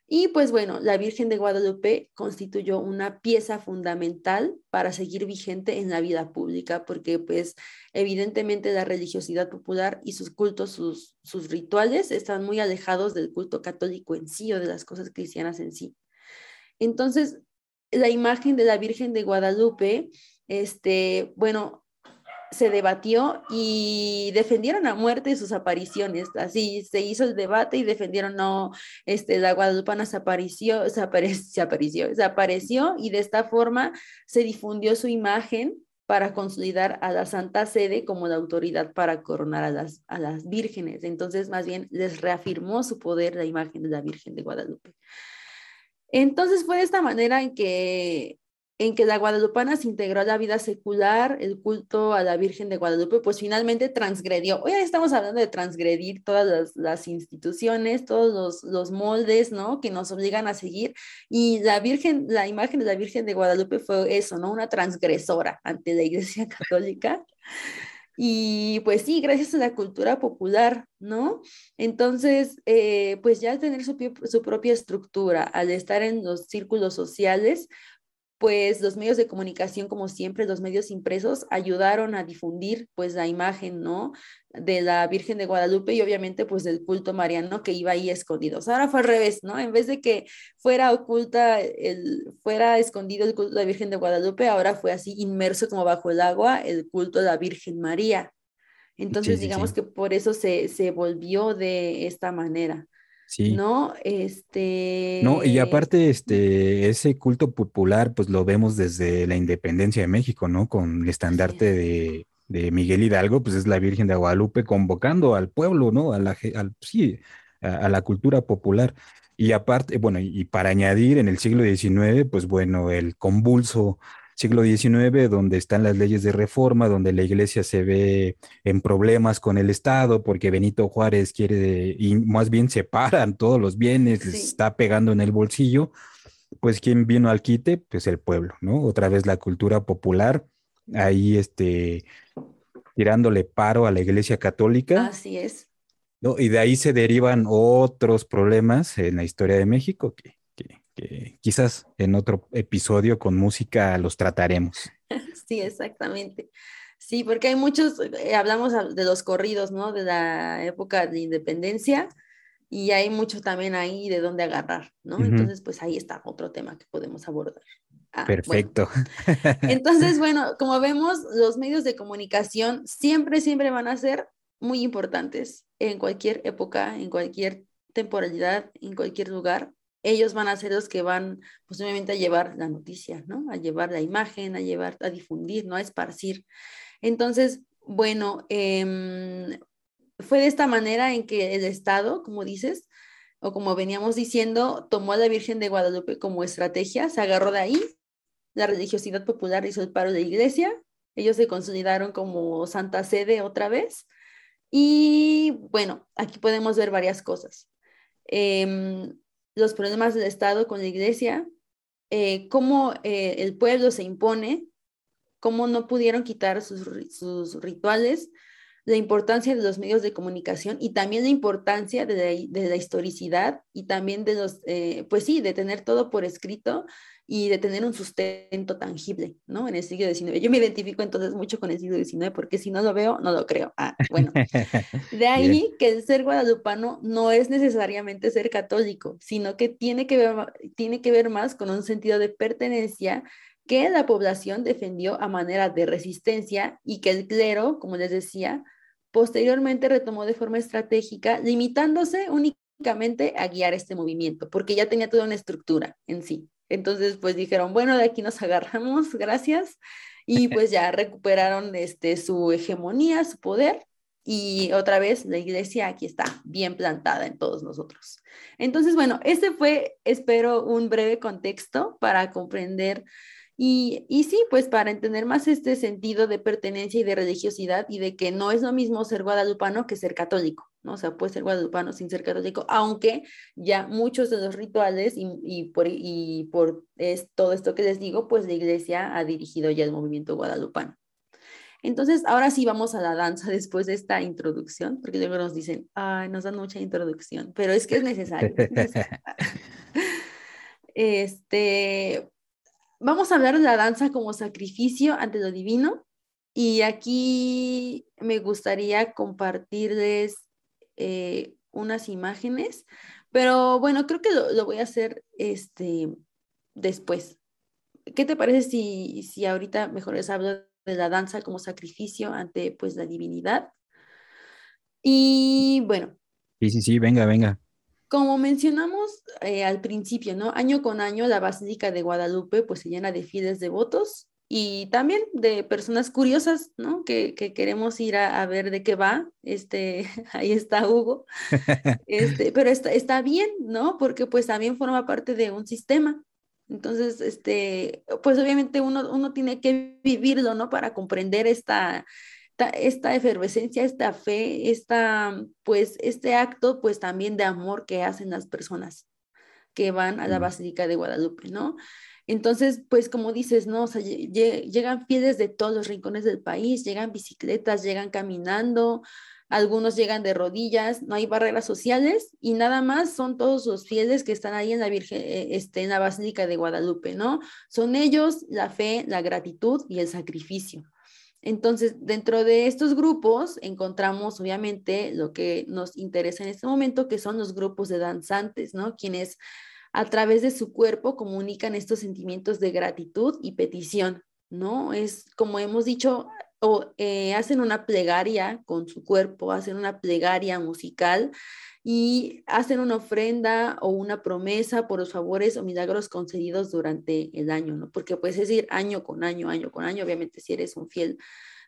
Y pues bueno, la Virgen de Guadalupe constituyó una pieza fundamental para seguir vigente en la vida pública, porque pues evidentemente la religiosidad popular y sus cultos, sus, sus rituales están muy alejados del culto católico en sí o de las cosas cristianas en sí. Entonces, la imagen de la Virgen de Guadalupe, este, bueno, se debatió y defendieron a muerte sus apariciones. Así se hizo el debate y defendieron, no, este, la guadalupana se apareció, se, se apareció, se apareció y de esta forma se difundió su imagen para consolidar a la Santa Sede como la autoridad para coronar a las, a las vírgenes. Entonces, más bien, les reafirmó su poder la imagen de la Virgen de Guadalupe. Entonces fue de esta manera en que en que la guadalupana se integró a la vida secular, el culto a la Virgen de Guadalupe, pues finalmente transgredió. Hoy estamos hablando de transgredir todas las, instituciones, todos los, moldes, ¿no? Que nos obligan a seguir. Y la Virgen, la imagen de la Virgen de Guadalupe fue eso, ¿no? Una transgresora ante la Iglesia [LAUGHS] Católica. Y pues sí, gracias a la cultura popular, ¿no? Entonces, eh, pues ya tener su propia estructura, al estar en los círculos sociales, pues los medios de comunicación, como siempre, los medios impresos ayudaron a difundir pues la imagen, ¿no? De la Virgen de Guadalupe y obviamente pues del culto mariano que iba ahí escondido. ahora fue al revés, ¿no? En vez de que fuera oculta, el, fuera escondido el culto de la Virgen de Guadalupe, ahora fue así inmerso como bajo el agua el culto de la Virgen María. Entonces, digamos que por eso se, se volvió de esta manera. Sí. ¿No? Este. No, y aparte, este, ese culto popular, pues lo vemos desde la independencia de México, ¿no? Con el estandarte de, Miguel Hidalgo, pues es la Virgen de Guadalupe convocando al pueblo, ¿no? A la, al, sí, a, la cultura popular. Y aparte, bueno, y para añadir, en el siglo XIX, pues bueno, el convulso siglo XIX, donde están las leyes de reforma, donde la iglesia se ve en problemas con el Estado, porque Benito Juárez quiere, y más bien separan todos los bienes, les está pegando en el bolsillo, pues ¿quién vino al quite? Pues el pueblo, ¿no? Otra vez la cultura popular, ahí este, tirándole paro a la iglesia católica. Así es. ¿no? Y de ahí se derivan otros problemas en la historia de México que que quizás en otro episodio con música los trataremos. [LAUGHS] Sí, exactamente. Sí, porque hay muchos, eh, hablamos de los corridos, ¿no? De la época de independencia y hay mucho también ahí de dónde agarrar, ¿no? Entonces, pues ahí está otro tema que podemos abordar. Ah, Perfecto. [LAUGHS] Entonces, [LAUGHS] bueno, como vemos, los medios de comunicación siempre, siempre van a ser muy importantes en cualquier época, en cualquier temporalidad, en cualquier lugar ellos van a ser los que van posiblemente a llevar la noticia, ¿no? A llevar la imagen, a llevar, a difundir, ¿no? A esparcir. Entonces, bueno, em, fue de esta manera en que el Estado, como dices, o como veníamos diciendo, tomó a la Virgen de Guadalupe como estrategia, se agarró de ahí, la religiosidad popular hizo el paro de la iglesia, ellos se consolidaron como santa sede otra vez. Y bueno, aquí podemos ver varias cosas. Eh, los problemas del Estado con la iglesia, eh, cómo eh, el pueblo se impone, cómo no pudieron quitar sus, sus, rituales, la importancia de los medios de comunicación y también la importancia de la, de la historicidad y también de los, eh, pues sí, de tener todo por escrito y de tener un sustento tangible, ¿no? En el siglo XIX. Yo me identifico entonces mucho con el siglo XIX porque si no lo veo, no lo creo. Ah, bueno. [LAUGHS] De ahí que el ser guadalupano no es necesariamente ser católico, sino que tiene que ver, tiene que ver más con un sentido de pertenencia que la población defendió a manera de resistencia y que el clero, como les decía, posteriormente retomó de forma estratégica, limitándose únicamente a guiar este movimiento, porque ya tenía toda una estructura en sí. Entonces, pues dijeron, bueno, de aquí nos [LAUGHS] agarramos, gracias. Y pues ya recuperaron este, su hegemonía, su poder. Y otra vez la iglesia aquí está bien plantada en todos nosotros. Entonces, bueno, ese fue, espero, un breve contexto para comprender y, y, sí, pues para entender más este sentido de pertenencia y de religiosidad y de que no es lo mismo ser guadalupano que ser católico, ¿no? O sea, puede ser guadalupano sin ser católico, aunque ya muchos de los rituales y, y por, y por es, todo esto que les digo, pues la iglesia ha dirigido ya el movimiento guadalupano. Entonces, ahora sí vamos a la danza [LAUGHS] después de esta introducción, porque luego nos dicen, ay, nos dan mucha introducción, pero es que es necesario. Es necesario. [LAUGHS] [LAUGHS] Este, vamos a hablar de la danza como sacrificio ante lo divino. Y aquí me gustaría compartirles eh, unas imágenes, pero bueno, creo que lo, voy a hacer este, después. ¿Qué te parece si, si ahorita mejor les hablo de la danza como sacrificio ante pues la divinidad? Y bueno. Sí, sí, sí, venga, venga. Como mencionamos eh, al principio, ¿no? Año con año la Basílica de Guadalupe pues se llena de fieles devotos y también de personas curiosas, ¿no? Que, que queremos ir a, a, ver de qué va. Este, [LAUGHS] ahí está Hugo. [LAUGHS] Este, pero está, está bien, ¿no? Porque pues también forma parte de un sistema. Entonces, este, pues obviamente uno, uno tiene que vivirlo, ¿no? Para comprender esta, esta, efervescencia, esta fe, esta, pues, este acto, pues también de amor que hacen las personas que van a la Basílica de Guadalupe, ¿no? Entonces, pues como dices, ¿no? O sea, llegan fieles de todos los rincones del país, llegan bicicletas, llegan caminando, algunos llegan de rodillas, no hay barreras sociales y nada más son todos los fieles que están ahí en la Virgen, eh, este, en la Basílica de Guadalupe, ¿no? Son ellos la fe, la gratitud y el sacrificio. Entonces, dentro de estos grupos encontramos obviamente lo que nos interesa en este momento, que son los grupos de danzantes, ¿no? Quienes a través de su cuerpo comunican estos sentimientos de gratitud y petición, ¿no? Es como hemos dicho, o eh, hacen una plegaria con su cuerpo, hacen una plegaria musical y hacen una ofrenda o una promesa por los favores o milagros concedidos durante el año, ¿no? Porque puedes decir año con año, año con año, obviamente si eres un fiel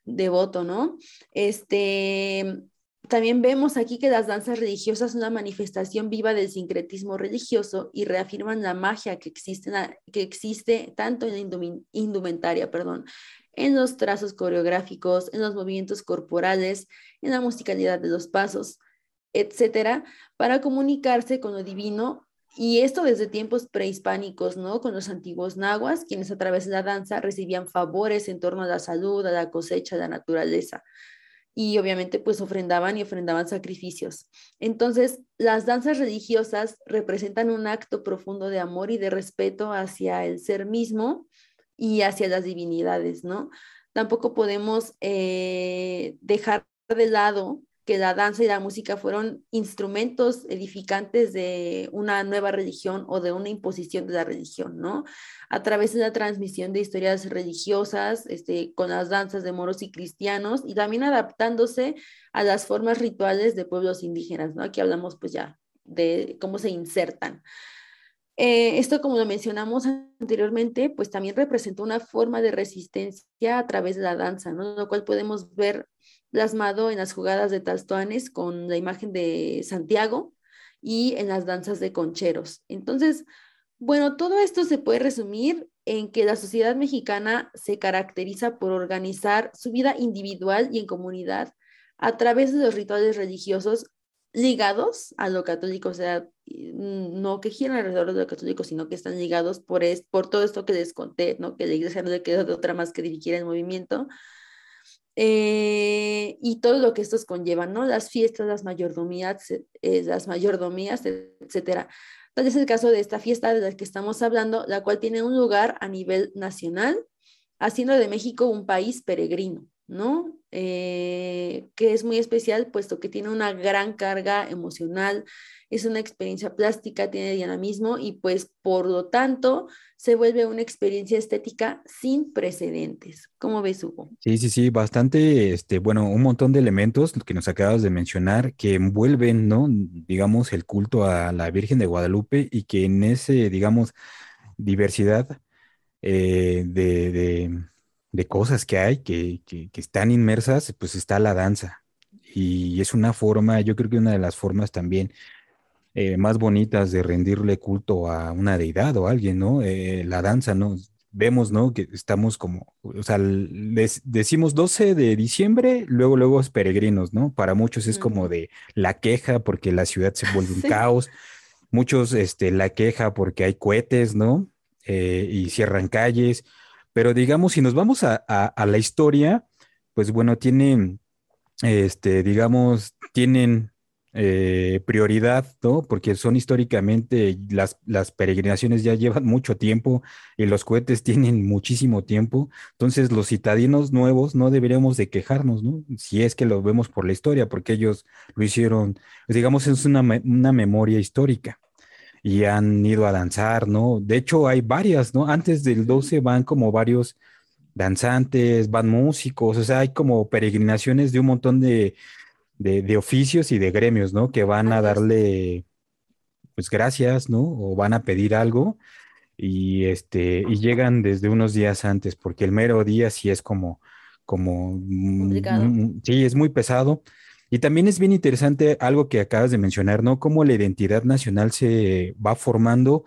devoto, ¿no? Este, también vemos aquí que las danzas religiosas son una manifestación viva del sincretismo religioso y reafirman la magia que existe, que existe tanto en la indumentaria, perdón, en los trazos coreográficos, en los movimientos corporales, en la musicalidad de los pasos, etcétera, para comunicarse con lo divino. Y esto desde tiempos prehispánicos, ¿no? Con los antiguos nahuas, quienes a través de la danza recibían favores en torno a la salud, a la cosecha, a la naturaleza. Y obviamente pues ofrendaban y ofrendaban sacrificios. Entonces, las danzas religiosas representan un acto profundo de amor y de respeto hacia el ser mismo y hacia las divinidades, ¿no? Tampoco podemos eh, dejar de lado que la danza y la música fueron instrumentos edificantes de una nueva religión o de una imposición de la religión, ¿no? A través de la transmisión de historias religiosas, este, con las danzas de moros y cristianos, y también adaptándose a las formas rituales de pueblos indígenas, ¿no? Aquí hablamos pues ya de cómo se insertan. Eh, esto, como lo mencionamos anteriormente, pues también representó una forma de resistencia a través de la danza, ¿no? Lo cual podemos ver plasmado en las jugadas de tastuanes con la imagen de Santiago y en las danzas de concheros. Entonces, bueno, todo esto se puede resumir en que la sociedad mexicana se caracteriza por organizar su vida individual y en comunidad a través de los rituales religiosos ligados a lo católico, o sea, no que giran alrededor de lo católico, sino que están ligados por, es, por todo esto que les conté, ¿no? Que la iglesia no le quedó de otra más que dirigir el movimiento. Eh, y todo lo que estos conllevan, ¿no? Las fiestas, las mayordomías, eh, las mayordomías, etcétera. Tal es el caso de esta fiesta de la que estamos hablando, la cual tiene un lugar a nivel nacional, haciendo de México un país peregrino. ¿No? Eh, que es muy especial puesto que tiene una gran carga emocional, es una experiencia plástica, tiene dinamismo y pues por lo tanto se vuelve una experiencia estética sin precedentes. ¿Cómo ves, Hugo? Sí, sí, sí, bastante, este, bueno, un montón de elementos que nos acabas de mencionar que envuelven, ¿no? Digamos, el culto a la Virgen de Guadalupe y que en ese, digamos, diversidad eh, de de cosas que hay que, están inmersas, pues está la danza. Y es una forma, yo creo que una de las formas también eh, más bonitas de rendirle culto a una deidad o a alguien, ¿no? Eh, la danza, ¿no? Vemos, ¿no? Que estamos como, o sea, decimos 12 de diciembre, luego, luego es peregrinos, ¿no? Para muchos es como de la queja porque la ciudad se vuelve un [LAUGHS] caos. Muchos, este, la queja porque hay cohetes, ¿no? Eh, y cierran calles pero digamos, si nos vamos a, la historia, pues bueno, tienen, este, digamos, tienen eh, prioridad, ¿no? Porque son históricamente, las, las peregrinaciones ya llevan mucho tiempo y los cohetes tienen muchísimo tiempo. Entonces, los citadinos nuevos no deberíamos de quejarnos, ¿no? Si es que lo vemos por la historia, porque ellos lo hicieron, digamos, es una, una memoria histórica y han ido a danzar, ¿no? De hecho, hay varias, ¿no? Antes del 12 van como varios danzantes, van músicos, o sea, hay como peregrinaciones de un montón de, de, oficios y de gremios, ¿no? Que van a darle, pues, gracias, ¿no? O van a pedir algo y, este, y llegan desde unos días antes, porque el mero día sí es como, como, sí, es muy pesado. Y también es bien interesante algo que acabas de mencionar, ¿no? Cómo la identidad nacional se va formando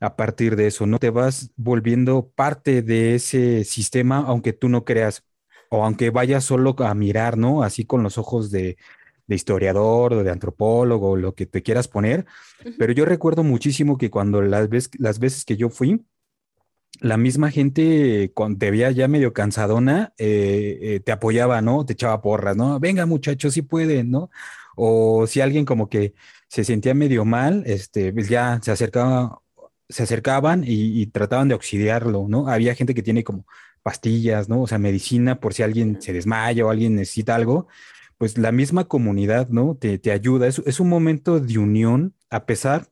a partir de eso, ¿no? Te vas volviendo parte de ese sistema, aunque tú no creas o aunque vayas solo a mirar, ¿no? Así con los ojos de, historiador o de antropólogo, lo que te quieras poner. Pero yo recuerdo muchísimo que cuando las, veces, las veces que yo fui, la misma gente cuando te veía ya medio cansadona, eh, eh, te apoyaba, ¿no? Te echaba porras, ¿no? Venga muchachos, sí pueden, ¿no? O si alguien como que se sentía medio mal, este, pues ya se acercaba, se acercaban y, y, trataban de auxiliarlo, ¿no? Había gente que tiene como pastillas, ¿no? O sea, medicina por si alguien se desmaya o alguien necesita algo, pues la misma comunidad, ¿no? Te, ayuda. Es, es, un momento de unión a pesar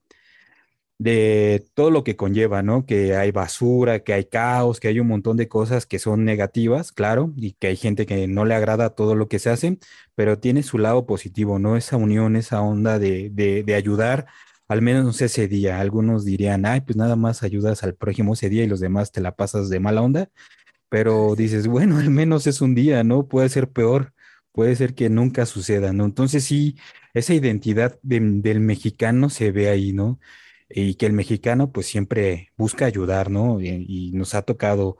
de todo lo que conlleva, ¿no? Que hay basura, que hay caos, que hay un montón de cosas que son negativas, claro, y que hay gente que no le agrada todo lo que se hace, pero tiene su lado positivo, ¿no? Esa unión, esa onda de, de, de ayudar al menos ese día. Algunos dirían, ay, pues nada más ayudas al prójimo ese día y los demás te la pasas de mala onda pero dices, bueno, al menos es un día, ¿no? Puede ser peor, puede ser que nunca suceda, ¿no? Entonces sí, esa identidad del mexicano se ve ahí, ¿no? Y que el mexicano pues siempre busca ayudar, ¿no? Y, nos ha tocado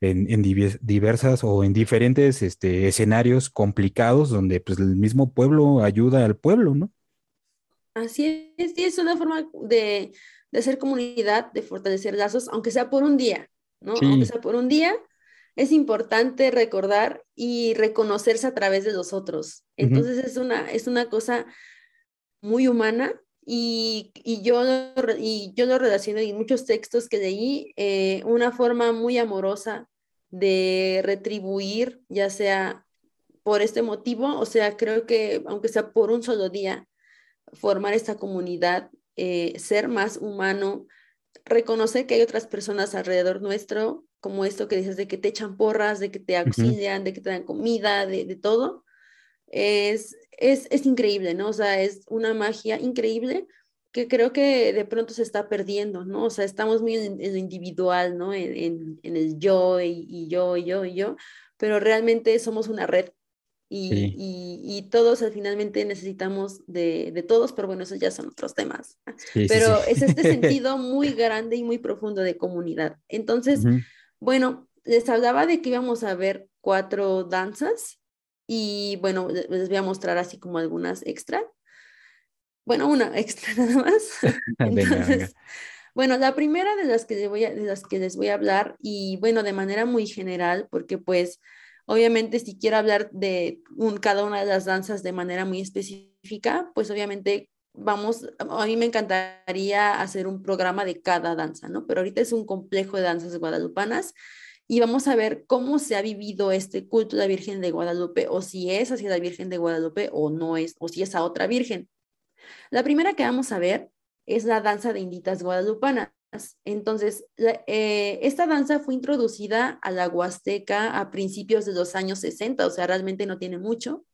en, diversas o en diferentes este, escenarios complicados donde pues el mismo pueblo ayuda al pueblo, ¿no? Así es, y es una forma de, de hacer comunidad, de fortalecer lazos, aunque sea por un día, ¿no? Aunque sea por un día, es importante recordar y reconocerse a través de los otros. Entonces es, una, es una cosa muy humana y, yo, y yo lo relaciono en muchos textos que leí, eh, una forma muy amorosa de retribuir, ya sea por este motivo, o sea, creo que aunque sea por un solo día, formar esta comunidad, eh, ser más humano, reconocer que hay otras personas alrededor nuestro como esto que dices de que te echan porras, de que te auxilian, de que te dan comida, de, de todo, es, es, es, increíble, ¿no? O sea, es una magia increíble que creo que de pronto se está perdiendo, ¿no? O sea, estamos muy en, lo individual, ¿no? En, en, en el yo y, y, yo y yo y yo, pero realmente somos una red y, y, todos finalmente necesitamos de, de, todos, pero bueno, esos ya son otros temas. pero es este [LAUGHS] sentido muy grande y muy profundo de comunidad. Entonces, bueno, les hablaba de que íbamos a ver cuatro danzas y bueno, les voy a mostrar así como algunas extra. Bueno, una [LAUGHS] extra nada más. [LAUGHS] Entonces, bueno, la primera de las que les voy a, de las que les voy a hablar y bueno, de manera muy general, porque pues obviamente si quiero hablar de un, cada una de las danzas de manera muy específica, pues obviamente vamos, a mí me encantaría hacer un programa de cada danza, ¿no? Pero ahorita es un complejo de danzas guadalupanas y vamos a ver cómo se ha vivido este culto de la Virgen de Guadalupe o si es hacia la Virgen de Guadalupe o no es, o si es a otra Virgen. La primera que vamos a ver es la danza de inditas guadalupanas. Entonces, eh, esta danza fue introducida a la Huasteca a principios de los años 60, o sea, realmente no tiene mucho.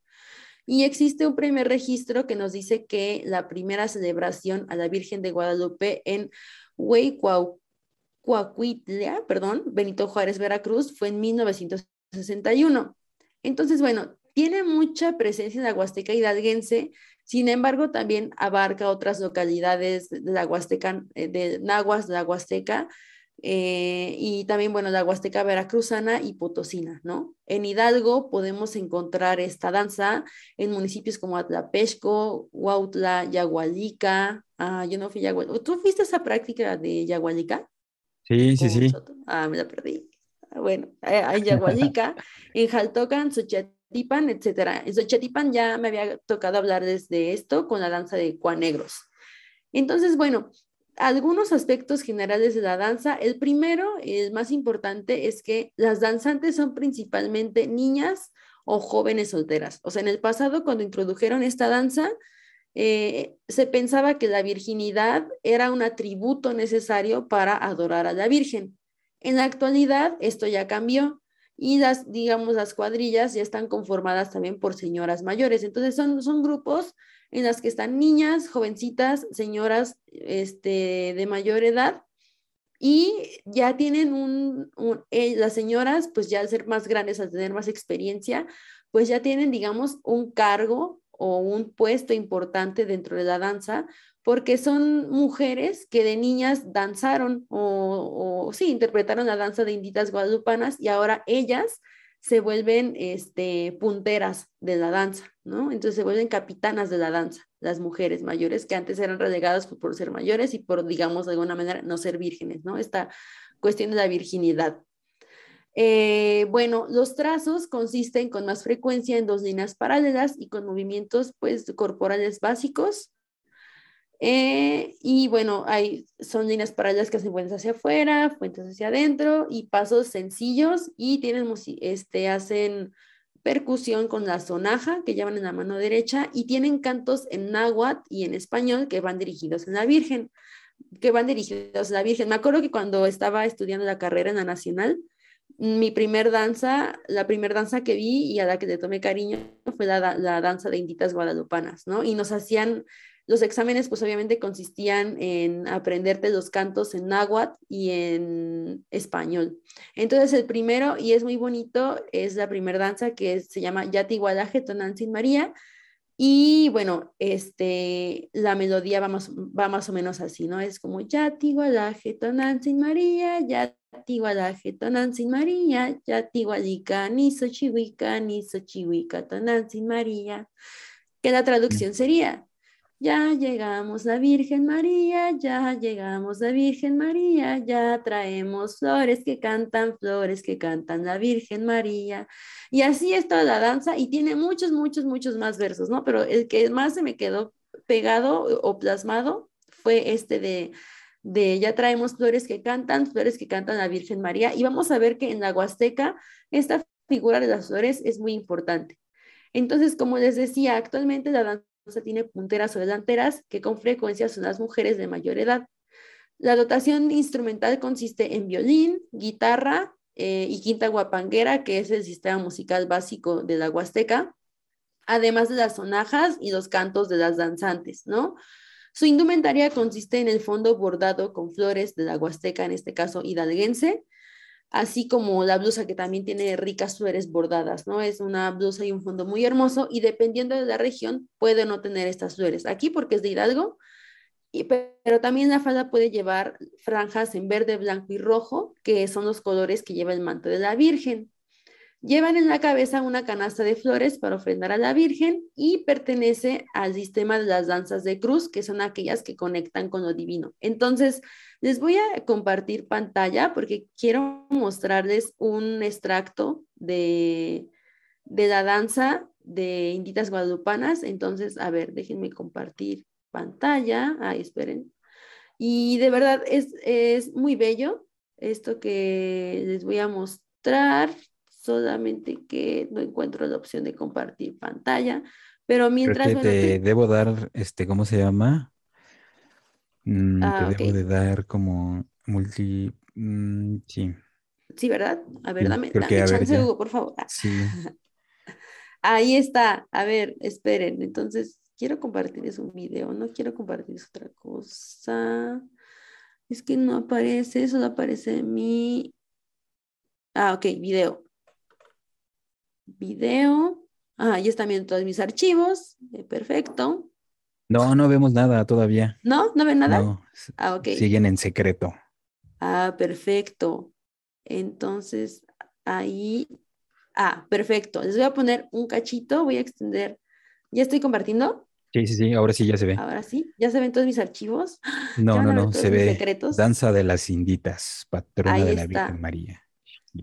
Y existe un primer registro que nos dice que la primera celebración a la Virgen de Guadalupe en Huaycuauhcuitla, perdón, Benito Juárez, Veracruz, fue en 1961. Entonces, bueno, tiene mucha presencia en la Huasteca hidalguense, sin embargo, también abarca otras localidades de la Huasteca, eh, de Nahuas, la Huasteca, eh, y también, bueno, la Huasteca Veracruzana y Potosina, ¿no? En Hidalgo podemos encontrar esta danza en municipios como Atlapesco, Huautla, Yagualica. Ah, yo no fui a. ¿Tú fuiste a esa práctica de Yagualica? Sí, sí, sí. Ah, me la perdí. Ah, bueno, hay Yagualica, en Jaltocan, Xochatipan, etcétera. En Xochatipan ya me había tocado hablar desde esto con la danza de cuanegros. Entonces, bueno, algunos aspectos generales de la danza. El primero, el más importante, es que las danzantes son principalmente niñas o jóvenes solteras. O sea, en el pasado, cuando introdujeron esta danza, eh, se pensaba que la virginidad era un atributo necesario para adorar a la Virgen. En la actualidad, esto ya cambió y las, digamos, las cuadrillas ya están conformadas también por señoras mayores. Entonces, son, son grupos en las que están niñas, jovencitas, señoras este, de mayor edad y ya tienen un, eh, las señoras, pues ya al ser más grandes, al tener más experiencia, pues ya tienen, digamos, un cargo o un puesto importante dentro de la danza, porque son mujeres que de niñas danzaron o, sí, interpretaron la danza de inditas guadalupanas y ahora ellas se vuelven este, punteras de la danza, ¿no? Entonces se vuelven capitanas de la danza, las mujeres mayores que antes eran relegadas por, ser mayores y por, digamos, de alguna manera no ser vírgenes, ¿no? Esta cuestión de la virginidad. Eh, bueno, los trazos consisten con más frecuencia en dos líneas paralelas y con movimientos, pues, corporales básicos, eh, y bueno, hay, son líneas paralelas que hacen fuentes hacia afuera, fuentes hacia adentro y pasos sencillos y tienen, este, hacen percusión con la sonaja que llevan en la mano derecha y tienen cantos en náhuatl y en español que van dirigidos en la Virgen, que van dirigidos a la Virgen. Me acuerdo que cuando estaba estudiando la carrera en la Nacional, mi primer danza, la primera danza que vi y a la que le tomé cariño fue la, danza de inditas guadalupanas, ¿no? Y nos hacían los exámenes, pues obviamente consistían en aprenderte los cantos en náhuatl y en español. Entonces, el primero, y es muy bonito, es la primera danza que se llama Yati Guadaje Tonantzin María. Y bueno, este, la melodía va más, va más o menos así, ¿no? Es como Yati Guadaje Tonantzin María, Yati Guadaje Tonantzin María, Yati Guadica, Niso Chihuica, Niso Chihuica Tonantzin María. Que la traducción sería, ya llegamos la Virgen María, ya llegamos la Virgen María, ya traemos flores que cantan, flores que cantan la Virgen María. Y así es toda la danza y tiene muchos, muchos, muchos más versos, ¿no? Pero el que más se me quedó pegado o plasmado fue este de, de ya traemos flores que cantan, flores que cantan la Virgen María. Y vamos a ver que en la Huasteca esta figura de las flores es muy importante. Entonces, como les decía, actualmente la danza tiene punteras o delanteras, que con frecuencia son las mujeres de mayor edad. La dotación instrumental consiste en violín, guitarra eh, y quinta guapanguera, que es el sistema musical básico de la Huasteca, además de las sonajas y los cantos de las danzantes, ¿no? Su indumentaria consiste en el fondo bordado con flores de la Huasteca, en este caso hidalguense, así como la blusa que también tiene ricas flores bordadas, ¿no? Es una blusa y un fondo muy hermoso y dependiendo de la región puede no tener estas flores. Aquí porque es de Hidalgo, y, pero también la falda puede llevar franjas en verde, blanco y rojo, que son los colores que lleva el manto de la Virgen. Llevan en la cabeza una canasta de flores para ofrendar a la Virgen y pertenece al sistema de las danzas de cruz, que son aquellas que conectan con lo divino. Entonces, les voy a compartir pantalla porque quiero mostrarles un extracto de, de la danza de Inditas Guadalupanas. Entonces, a ver, déjenme compartir pantalla. Ahí, esperen. Y de verdad es, es muy bello esto que les voy a mostrar solamente que no encuentro la opción de compartir pantalla, pero mientras... te debo dar, este, ¿cómo se llama? Mm, te ah, debo de dar como multi... Mm, sí. Sí, ¿verdad? A ver, dame, chance, Hugo, por favor. [LAUGHS] Sí. Ahí está. A ver, esperen. Entonces, quiero compartirles un video, no quiero compartirles otra cosa. Es que no aparece, solo aparece mi... Ah, ok, video video. Ah, ahí están viendo todos mis archivos. Eh, perfecto. No, no vemos nada todavía. ¿No? ¿No ven nada? No. Ah, ok. Siguen en secreto. Ah, perfecto. Entonces, ahí. Ah, perfecto. Les voy a poner un cachito. Voy a extender. ¿Ya estoy compartiendo? Sí, sí, sí. Ahora sí ya se ve. Ahora sí. ¿Ya se ven todos mis archivos? No, no, no. Se ve. Secretos? Danza de las Inditas, patrona de la Virgen María.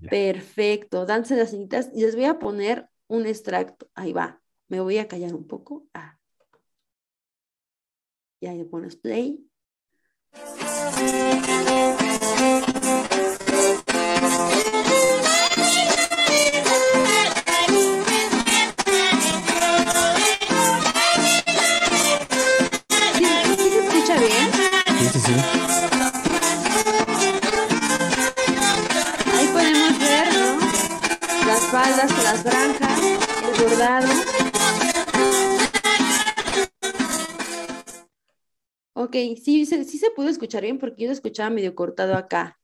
Perfecto, danza de las cintas. Y les voy a poner un extracto. Ahí va. Me voy a callar un poco. Ah. Y ahí le pones play. Faldas, las franjas, el bordado. Ok, sí, sí, se pudo escuchar bien porque yo lo escuchaba medio cortado acá.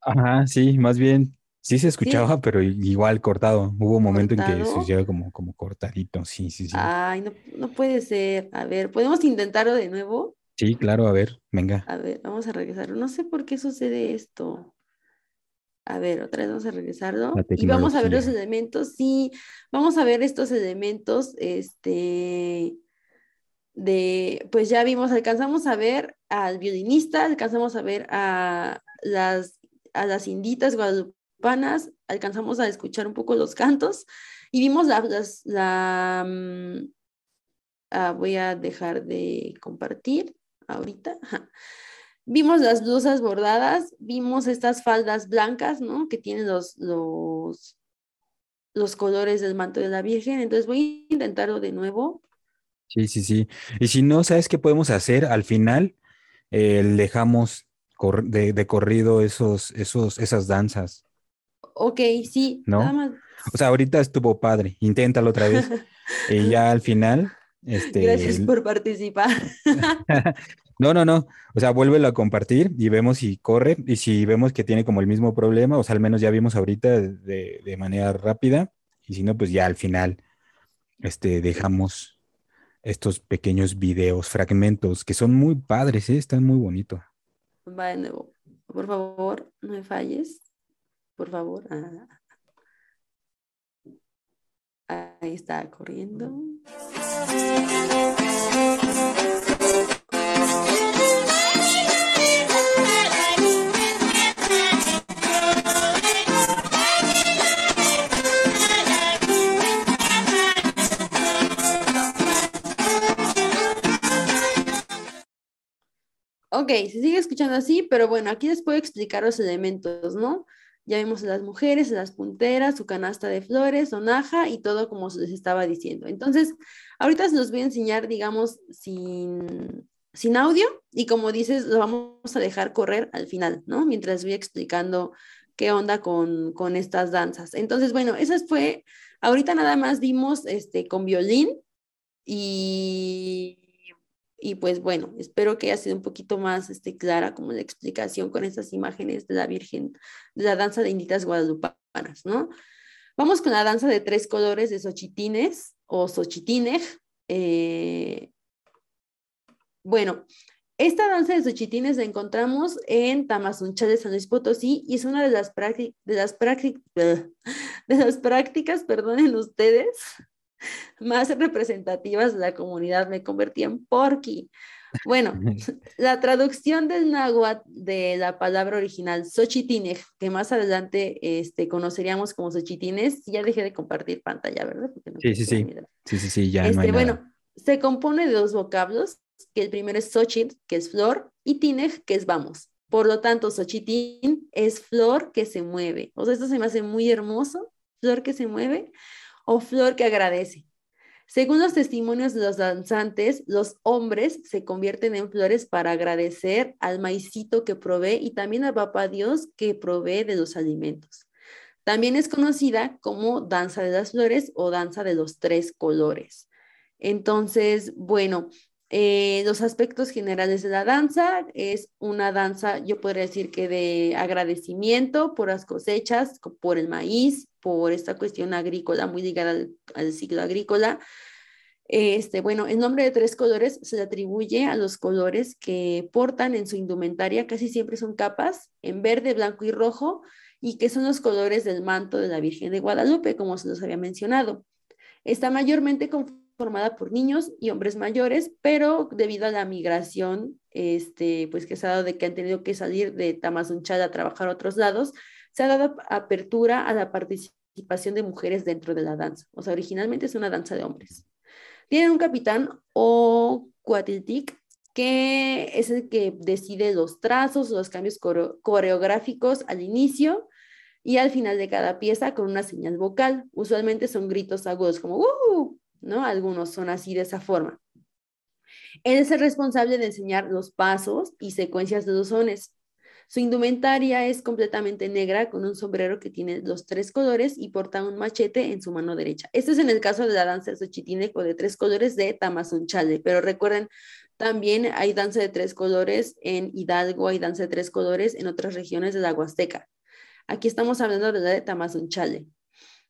Ajá, sí, más bien, sí se escuchaba, pero igual cortado. Hubo un momento en que se escuchaba como, como cortadito, sí, sí, sí. Ay, no, no puede ser. A ver, ¿podemos intentarlo de nuevo? Sí, claro, a ver, venga. A ver, vamos a regresar. No sé por qué sucede esto. A ver, otra vez vamos a regresarlo. Y vamos a ver los elementos. Sí, vamos a ver estos elementos. Este. De, pues ya vimos, alcanzamos a ver al violinista, alcanzamos a ver a las, a las inditas guadalupanas, alcanzamos a escuchar un poco los cantos y vimos las, la, mm, ah, voy a dejar de compartir ahorita. Vimos las blusas bordadas, vimos estas faldas blancas, ¿no? Que tienen los, los, los colores del manto de la Virgen. Entonces voy a intentarlo de nuevo. Sí, sí, sí. Y si no, ¿sabes qué podemos hacer? Al final eh, dejamos de, corrido esos, esos, esas danzas. Ok, sí. ¿No? O sea, ahorita estuvo padre. Inténtalo otra vez. [LAUGHS] y ya al final. Este, Gracias por participar. [LAUGHS] [LAUGHS] No, no, no. O sea, vuélvelo a compartir y vemos si corre y si vemos que tiene como el mismo problema, o sea, al menos ya vimos ahorita de, manera rápida y si no, pues ya al final este, dejamos estos pequeños videos, fragmentos que son muy padres, ¿eh? están muy bonitos. Va de nuevo. Por favor, no me falles. Por favor. Ah. Ahí está corriendo. Ok, se sigue escuchando así, pero bueno, aquí les puedo explicar los elementos, ¿no? Ya vimos a las mujeres, a las punteras, su canasta de flores, sonaja y todo como se les estaba diciendo. Entonces, ahorita se los voy a enseñar, digamos, sin, sin audio y como dices, lo vamos a dejar correr al final, ¿no? Mientras voy explicando qué onda con, con estas danzas. Entonces, bueno, esas fue, ahorita nada más vimos este, con violín y y pues bueno, espero que haya sido un poquito más este, clara como la explicación con estas imágenes de la Virgen, de la danza de inditas guadalupanas, ¿no? Vamos con la danza de tres colores de Xochitines o Xochitine. Eh, bueno, esta danza de Xochitines la encontramos en Tamazunchal de San Luis Potosí y es una de las, de las, [LAUGHS] de las prácticas, perdonen ustedes, [LAUGHS] más representativas de la comunidad. Me convertí en porky. Bueno, [LAUGHS] [LAUGHS] la traducción del náhuatl de la palabra original Xochitine, que más adelante este, conoceríamos como Xochitines, ya dejé de compartir pantalla, ¿verdad? sí, sí, sí. sí, sí, sí, ya este, Bueno, se compone de dos vocablos, que el primero es Xochitl, que es flor, y Tinej, que es vamos. Por lo tanto, Xochitín es flor que se mueve. O sea, esto se me hace muy hermoso, flor que se mueve o flor que agradece. Según los testimonios de los danzantes, los hombres se convierten en flores para agradecer al maicito que provee y también al papá Dios que provee de los alimentos. También es conocida como danza de las flores o danza de los tres colores. Entonces, bueno, eh, los aspectos generales de la danza es una danza, yo podría decir que de agradecimiento por las cosechas, por el maíz, por esta cuestión agrícola, muy ligada al, ciclo agrícola. Este, bueno, el nombre de tres colores se le atribuye a los colores que portan en su indumentaria, casi siempre son capas, en verde, blanco y rojo, y que son los colores del manto de la Virgen de Guadalupe, como se los había mencionado. Está mayormente formada por niños y hombres mayores, pero debido a la migración, este, pues que se ha dado de que han tenido que salir de Tamazunchal a trabajar a otros lados, se ha dado apertura a la participación de mujeres dentro de la danza. O sea, originalmente es una danza de hombres. Tienen un capitán o cuatiltic que es el que decide los trazos, los cambios coreográficos al inicio y al final de cada pieza con una señal vocal. Usualmente son gritos agudos como ¡Uh! ¿No? Algunos son así de esa forma. Él es el responsable de enseñar los pasos y secuencias de los sones. Su indumentaria es completamente negra con un sombrero que tiene los tres colores y porta un machete en su mano derecha. Este es en el caso de la danza de Xochitineco de tres colores de Tamazunchale, pero recuerden, también hay danza de tres colores en Hidalgo, hay danza de tres colores en otras regiones de la Huasteca. Aquí estamos hablando de la de Tamazunchale.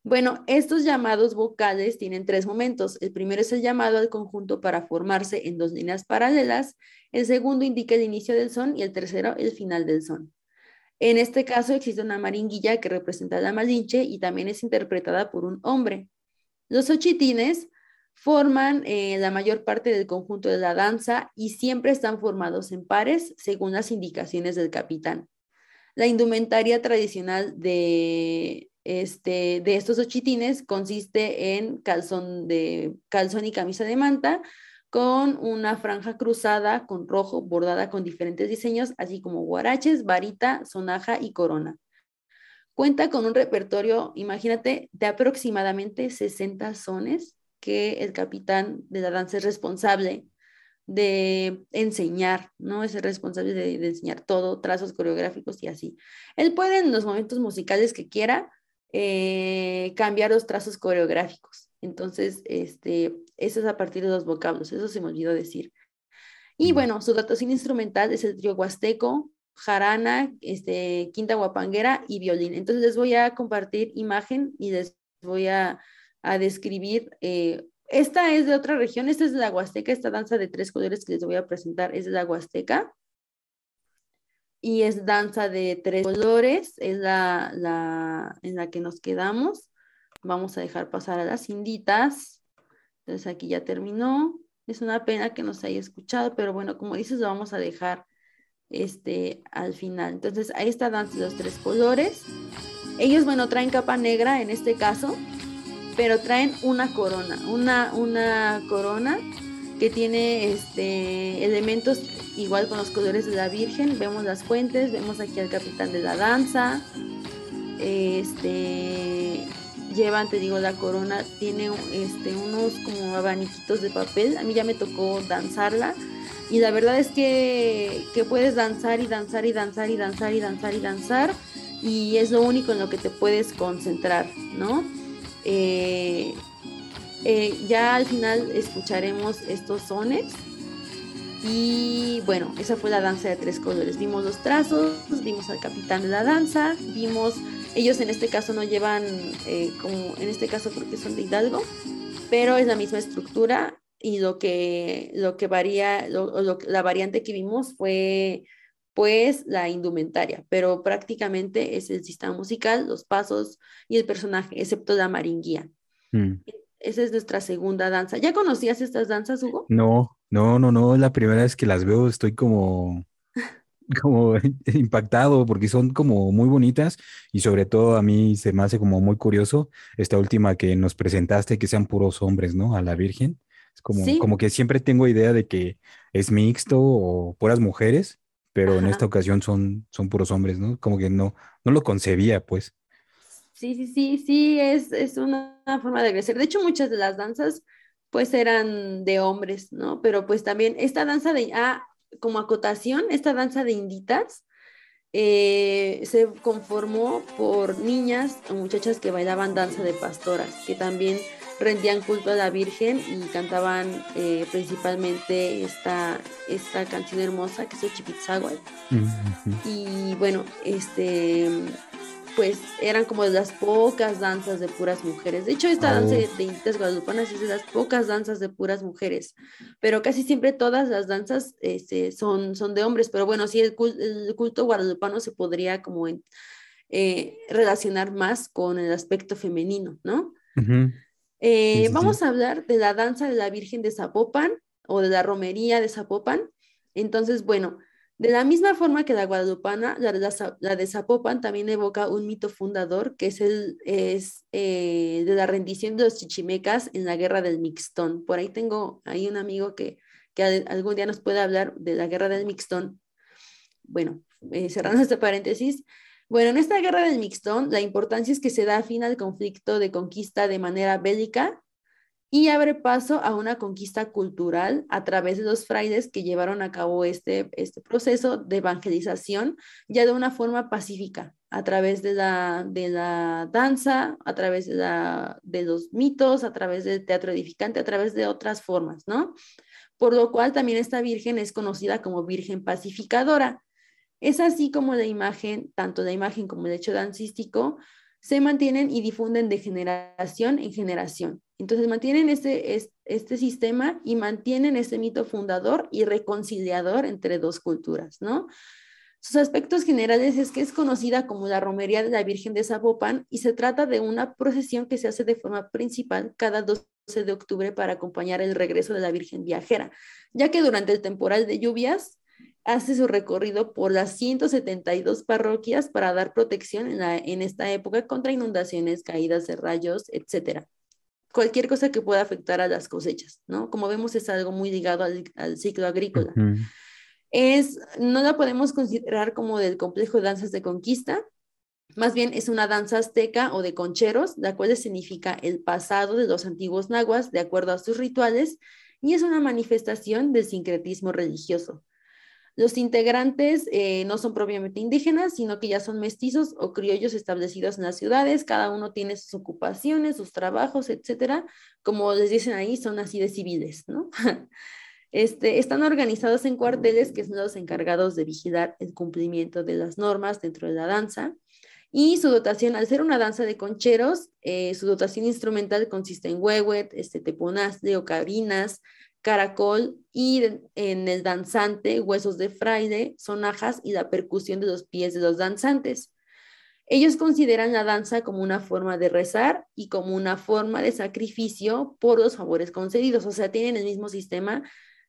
Bueno, estos llamados vocales tienen tres momentos. El primero es el llamado al conjunto para formarse en dos líneas paralelas. El segundo indica el inicio del son y el tercero el final del son. En este caso existe una maringuilla que representa la malinche y también es interpretada por un hombre. Los ochitines forman eh, la mayor parte del conjunto de la danza y siempre están formados en pares según las indicaciones del capitán. La indumentaria tradicional de, este, de estos ochitines consiste en calzón, de, calzón y camisa de manta con una franja cruzada con rojo bordada con diferentes diseños, así como guaraches, varita, sonaja y corona. Cuenta con un repertorio, imagínate, de aproximadamente 60 sones que el capitán de la danza es responsable de enseñar, ¿no? Es el responsable de, de, enseñar todo, trazos coreográficos y así. Él puede en los momentos musicales que quiera eh, cambiar los trazos coreográficos. Entonces, este, eso es a partir de los vocablos, eso se me olvidó decir. Y bueno, su datación instrumental es el trío huasteco, jarana, este, quinta guapanguera y violín. Entonces les voy a compartir imagen y les voy a, a describir. Eh, esta es de otra región, esta es de la Huasteca, esta danza de tres colores que les voy a presentar es de la Huasteca y es danza de tres colores, es la, la, en la que nos quedamos. Vamos a dejar pasar a las inditas. Entonces aquí ya terminó. Es una pena que no se haya escuchado, pero bueno, como dices, lo vamos a dejar este, al final. Entonces ahí está danza de los tres colores. Ellos, bueno, traen capa negra en este caso, pero traen una corona, una, una corona que tiene este, elementos igual con los colores de la Virgen. Vemos las fuentes, vemos aquí al capitán de la danza. Este, llevan, te digo, la corona, tiene este, unos como abaniquitos de papel. A mí ya me tocó danzarla. Y la verdad es que, que puedes danzar y danzar y danzar y danzar y danzar y danzar. Y es lo único en lo que te puedes concentrar, ¿no? Eh, eh, ya al final escucharemos estos sones. Y bueno, esa fue la danza de tres colores. Vimos los trazos, vimos al capitán de la danza, vimos, ellos en este caso no llevan, eh, como en este caso porque son de Hidalgo, pero es la misma estructura y lo que, lo que varía, la variante que vimos fue pues la indumentaria, pero prácticamente es el sistema musical, los pasos y el personaje, excepto la maringuía. Mm. Esa es nuestra segunda danza. ¿Ya conocías estas danzas, Hugo? No, no, no, no. Es la primera vez que las veo. Estoy como, [LAUGHS] como impactado porque son como muy bonitas y sobre todo a mí se me hace como muy curioso esta última que nos presentaste, que sean puros hombres, ¿no? A la Virgen. Es como, como que siempre tengo idea de que es mixto o puras mujeres, pero en esta ocasión son, son puros hombres, ¿no? Como que no, no lo concebía, pues. Sí, sí, sí, sí, es, es una, forma de crecer. De hecho, muchas de las danzas pues eran de hombres, ¿no? Pero pues también esta danza de, ah, como acotación, esta danza de inditas eh, se conformó por niñas o muchachas que bailaban danza de pastoras, que también rendían culto a la Virgen y cantaban eh, principalmente esta, esta canción hermosa que es el Chipitzahual. Y bueno, este pues eran como de las pocas danzas de puras mujeres. De hecho, esta danza de, Inditas Guadalupanas es de las pocas danzas de puras mujeres, pero casi siempre todas las danzas este, son, son de hombres, pero bueno, sí, el, culto, guadalupano se podría como eh, relacionar más con el aspecto femenino, ¿no? Eh, vamos a hablar de la danza de la Virgen de Zapopan o de la romería de Zapopan. Entonces, bueno, De la misma forma que la guadalupana, la, de Zapopan también evoca un mito fundador que es el eh, de la rendición de los chichimecas en la guerra del Mixtón. Por ahí tengo ahí un amigo que, que algún día nos puede hablar de la guerra del Mixtón. Bueno, eh, cerrando este paréntesis, bueno, en esta guerra del Mixtón, la importancia es que se da fin al conflicto de conquista de manera bélica y abre paso a una conquista cultural a través de los frailes que llevaron a cabo este, este proceso de evangelización ya de una forma pacífica, a través de la, de la danza, a través de, la, de los mitos, a través del teatro edificante, a través de otras formas, ¿no? Por lo cual también esta virgen es conocida como Virgen Pacificadora. Es así como la imagen, tanto la imagen como el hecho dancístico, se mantienen y difunden de generación en generación. Entonces mantienen este, este, sistema y mantienen este mito fundador y reconciliador entre dos culturas, ¿no? Sus aspectos generales es que es conocida como la Romería de la Virgen de Zapopan y se trata de una procesión que se hace de forma principal cada 12 de octubre para acompañar el regreso de la Virgen viajera, ya que durante el temporal de lluvias hace su recorrido por las 172 parroquias para dar protección en, en esta época contra inundaciones, caídas de rayos, etcétera. Cualquier cosa que pueda afectar a las cosechas, ¿no? Como vemos, es algo muy ligado al, ciclo agrícola. Es, no la podemos considerar como del complejo de danzas de conquista, más bien es una danza azteca o de concheros, la cual significa el pasado de los antiguos nahuas de acuerdo a sus rituales y es una manifestación del sincretismo religioso. Los integrantes eh, no son propiamente indígenas, sino que ya son mestizos o criollos establecidos en las ciudades. Cada uno tiene sus ocupaciones, sus trabajos, etcétera. Como les dicen ahí, son así de civiles, ¿no? [LAUGHS] Este, están organizados en cuarteles que son los encargados de vigilar el cumplimiento de las normas dentro de la danza. Y su dotación, al ser una danza de concheros, eh, su dotación instrumental consiste en huehuet, este, teponazle, ocarinas, caracol y en el danzante huesos de fraile, sonajas y la percusión de los pies de los danzantes. Ellos consideran la danza como una forma de rezar y como una forma de sacrificio por los favores concedidos, o sea, tienen el mismo sistema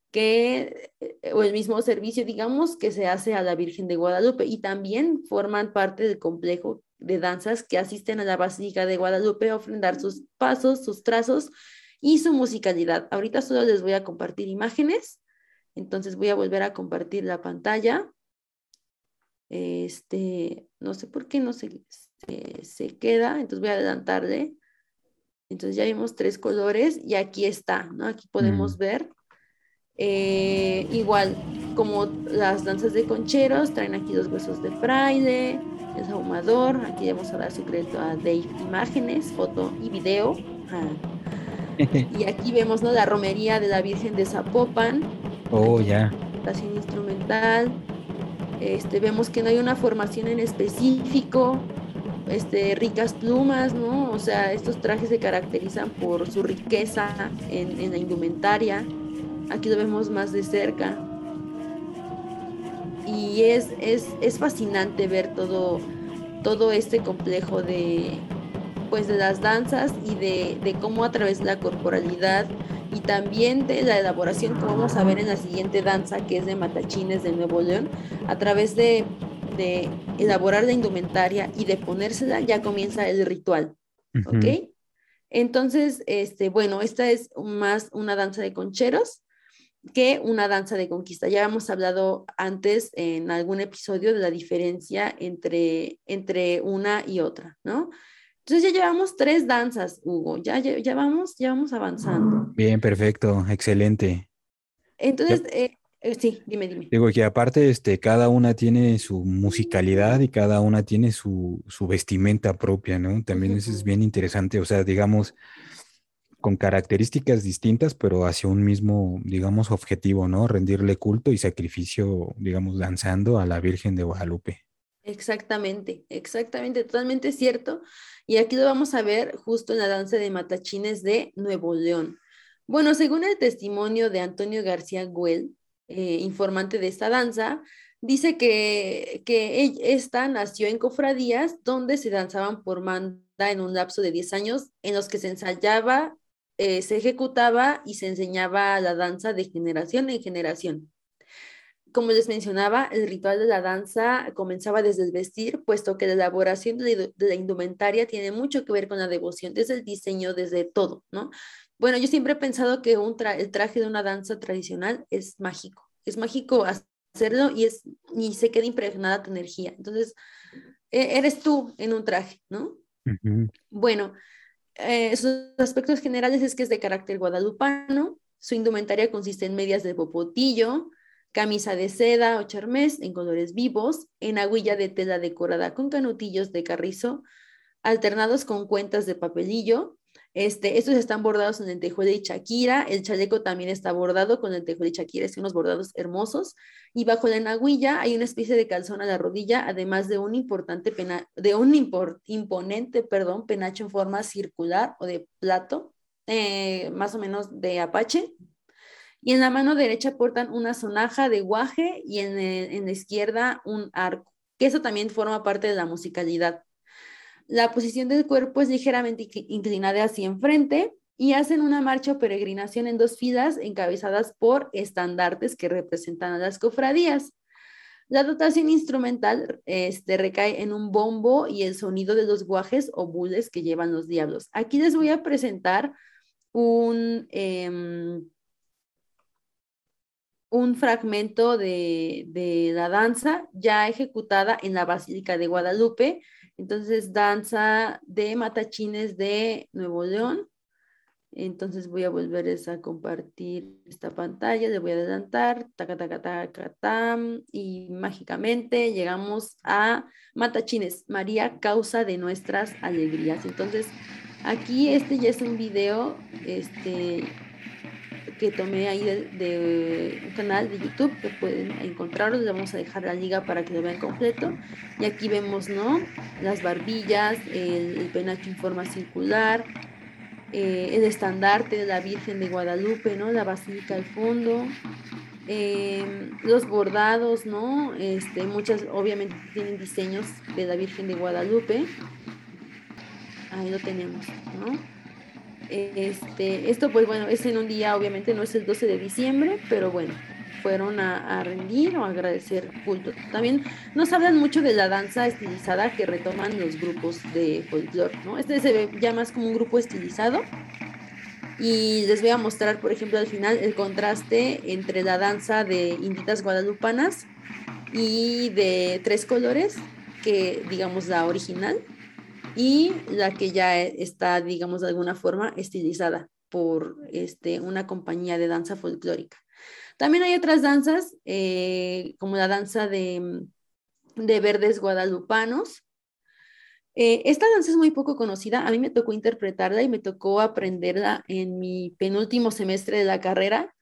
que, eh, o el mismo servicio, digamos, que se hace a la Virgen de Guadalupe y también forman parte del complejo de danzas que asisten a la Basílica de Guadalupe a ofrendar sus pasos, sus trazos y su musicalidad. Ahorita solo les voy a compartir imágenes, entonces voy a volver a compartir la pantalla. Este, no sé por qué no se, se, queda, entonces voy a adelantarle. Entonces ya vimos tres colores y aquí está, ¿no? Aquí podemos mm. ver. Eh, igual, como las danzas de concheros, traen aquí dos huesos de fraile, el ahumador. Aquí vamos a dar su crédito a Dave Imágenes, foto y video. [LAUGHS] y aquí vemos ¿no? la romería de la Virgen de Zapopan. Oh, ya. Yeah. instrumental. Este, vemos que no hay una formación en específico, este, ricas plumas, ¿no? O sea, estos trajes se caracterizan por su riqueza en, en la indumentaria. Aquí lo vemos más de cerca. Y es, es, es fascinante ver todo, todo este complejo de, pues de las danzas y de, de, cómo a través de la corporalidad y también de la elaboración como vamos a ver en la siguiente danza que es de Matachines de Nuevo León, a través de, de elaborar la indumentaria y de ponérsela ya comienza el ritual, ¿ok? Entonces, este, bueno, esta es más una danza de concheros que una danza de conquista. Ya hemos hablado antes en algún episodio de la diferencia entre, entre una y otra, ¿no? Entonces ya llevamos tres danzas, Hugo, ya, ya, vamos, ya vamos avanzando. Bien, perfecto, excelente. Entonces, eh, eh, sí, dime, dime. Digo que aparte, este, cada una tiene su musicalidad y cada una tiene su, vestimenta propia, ¿no? También eso es bien interesante, o sea, digamos, con características distintas, pero hacia un mismo, digamos, objetivo, ¿no? Rendirle culto y sacrificio, digamos, danzando a la Virgen de Guadalupe. Exactamente, exactamente, totalmente cierto. Y aquí lo vamos a ver justo en la danza de matachines de Nuevo León. Bueno, según el testimonio de Antonio García Güell, eh, informante de esta danza, dice que, que esta nació en cofradías donde se danzaban por manda en un lapso de 10 años en los que se ensayaba, eh, se ejecutaba y se enseñaba la danza de generación en generación como les mencionaba, el ritual de la danza comenzaba desde el vestir, puesto que la elaboración de, la indumentaria tiene mucho que ver con la devoción, desde el diseño, desde todo, ¿no? Bueno, yo siempre he pensado que un el traje de una danza tradicional es mágico, es mágico hacerlo y, es, y se queda impregnada tu energía. Entonces, e, eres tú en un traje, ¿no? Bueno, eh, sus aspectos generales es que es de carácter guadalupano, su indumentaria consiste en medias de popotillo, camisa de seda o charmés en colores vivos, en aguilla de tela decorada con canutillos de carrizo, alternados con cuentas de papelillo. Este, estos están bordados en lentejuela y chaquira. El chaleco también está bordado con lentejuela y chaquira, es unos bordados hermosos. Y bajo la enaguilla hay una especie de calzón a la rodilla, además de un importante pena, de un imponente, perdón, penacho en forma circular o de plato, eh, más o menos de apache. Y en la mano derecha portan una sonaja de guaje y en, en la izquierda un arco, que eso también forma parte de la musicalidad. La posición del cuerpo es ligeramente inclinada hacia enfrente y hacen una marcha o peregrinación en dos filas encabezadas por estandartes que representan a las cofradías. La dotación instrumental este, recae en un bombo y el sonido de los guajes o bules que llevan los diablos. Aquí les voy a presentar un, em, un fragmento de, de, la danza ya ejecutada en la Basílica de Guadalupe entonces, danza de matachines de Nuevo León. Entonces voy a volver a compartir esta pantalla, le voy a adelantar, taca, taca, taca, tam, y mágicamente llegamos a Matachines, María, causa de nuestras alegrías. Entonces, aquí este ya es un video, este, que tomé ahí de, un canal de YouTube que pueden encontrarlo. Les vamos a dejar la liga para que lo vean completo. Y aquí vemos, ¿no? Las barbillas, el, penacho en forma circular, eh, el estandarte de la Virgen de Guadalupe, ¿no? La basílica al fondo. Em, los bordados, ¿no? Este, muchas obviamente tienen diseños de la Virgen de Guadalupe. Ahí lo tenemos, ¿no? Este, esto pues bueno, es en un día, obviamente no es el 12 de diciembre, pero bueno, fueron a, rendir o agradecer culto. También nos hablan mucho de la danza estilizada que retoman los grupos de folclore, ¿no? Este se ve ya más como un grupo estilizado. Y les voy a mostrar, por ejemplo, al final el contraste entre la danza de inditas guadalupanas y de tres colores, que digamos la original, y la que ya está, digamos, de alguna forma estilizada por este, una compañía de danza folclórica. También hay otras danzas, eh, como la danza de, de verdes guadalupanos. Eh, esta danza es muy poco conocida, a mí me tocó interpretarla y me tocó aprenderla en mi penúltimo semestre de la carrera.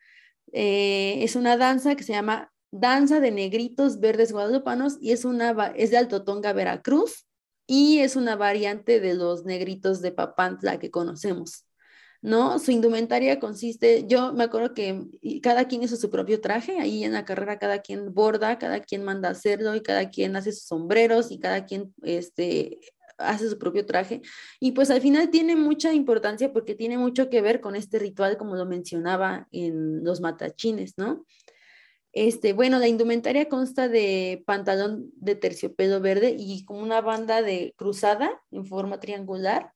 Eh, es una danza que se llama Danza de Negritos Verdes Guadalupanos y es, una, es de Altotonga, Veracruz y es una variante de los negritos de Papantla que conocemos, ¿no? Su indumentaria consiste, yo me acuerdo que cada quien hizo su propio traje, ahí en la carrera cada quien borda, cada quien manda hacerlo y cada quien hace sus sombreros y cada quien este, hace su propio traje. Y pues al final tiene mucha importancia porque tiene mucho que ver con este ritual, como lo mencionaba en los matachines, ¿no? Este, bueno, la indumentaria consta de pantalón de terciopelo verde y con una banda de cruzada en forma triangular,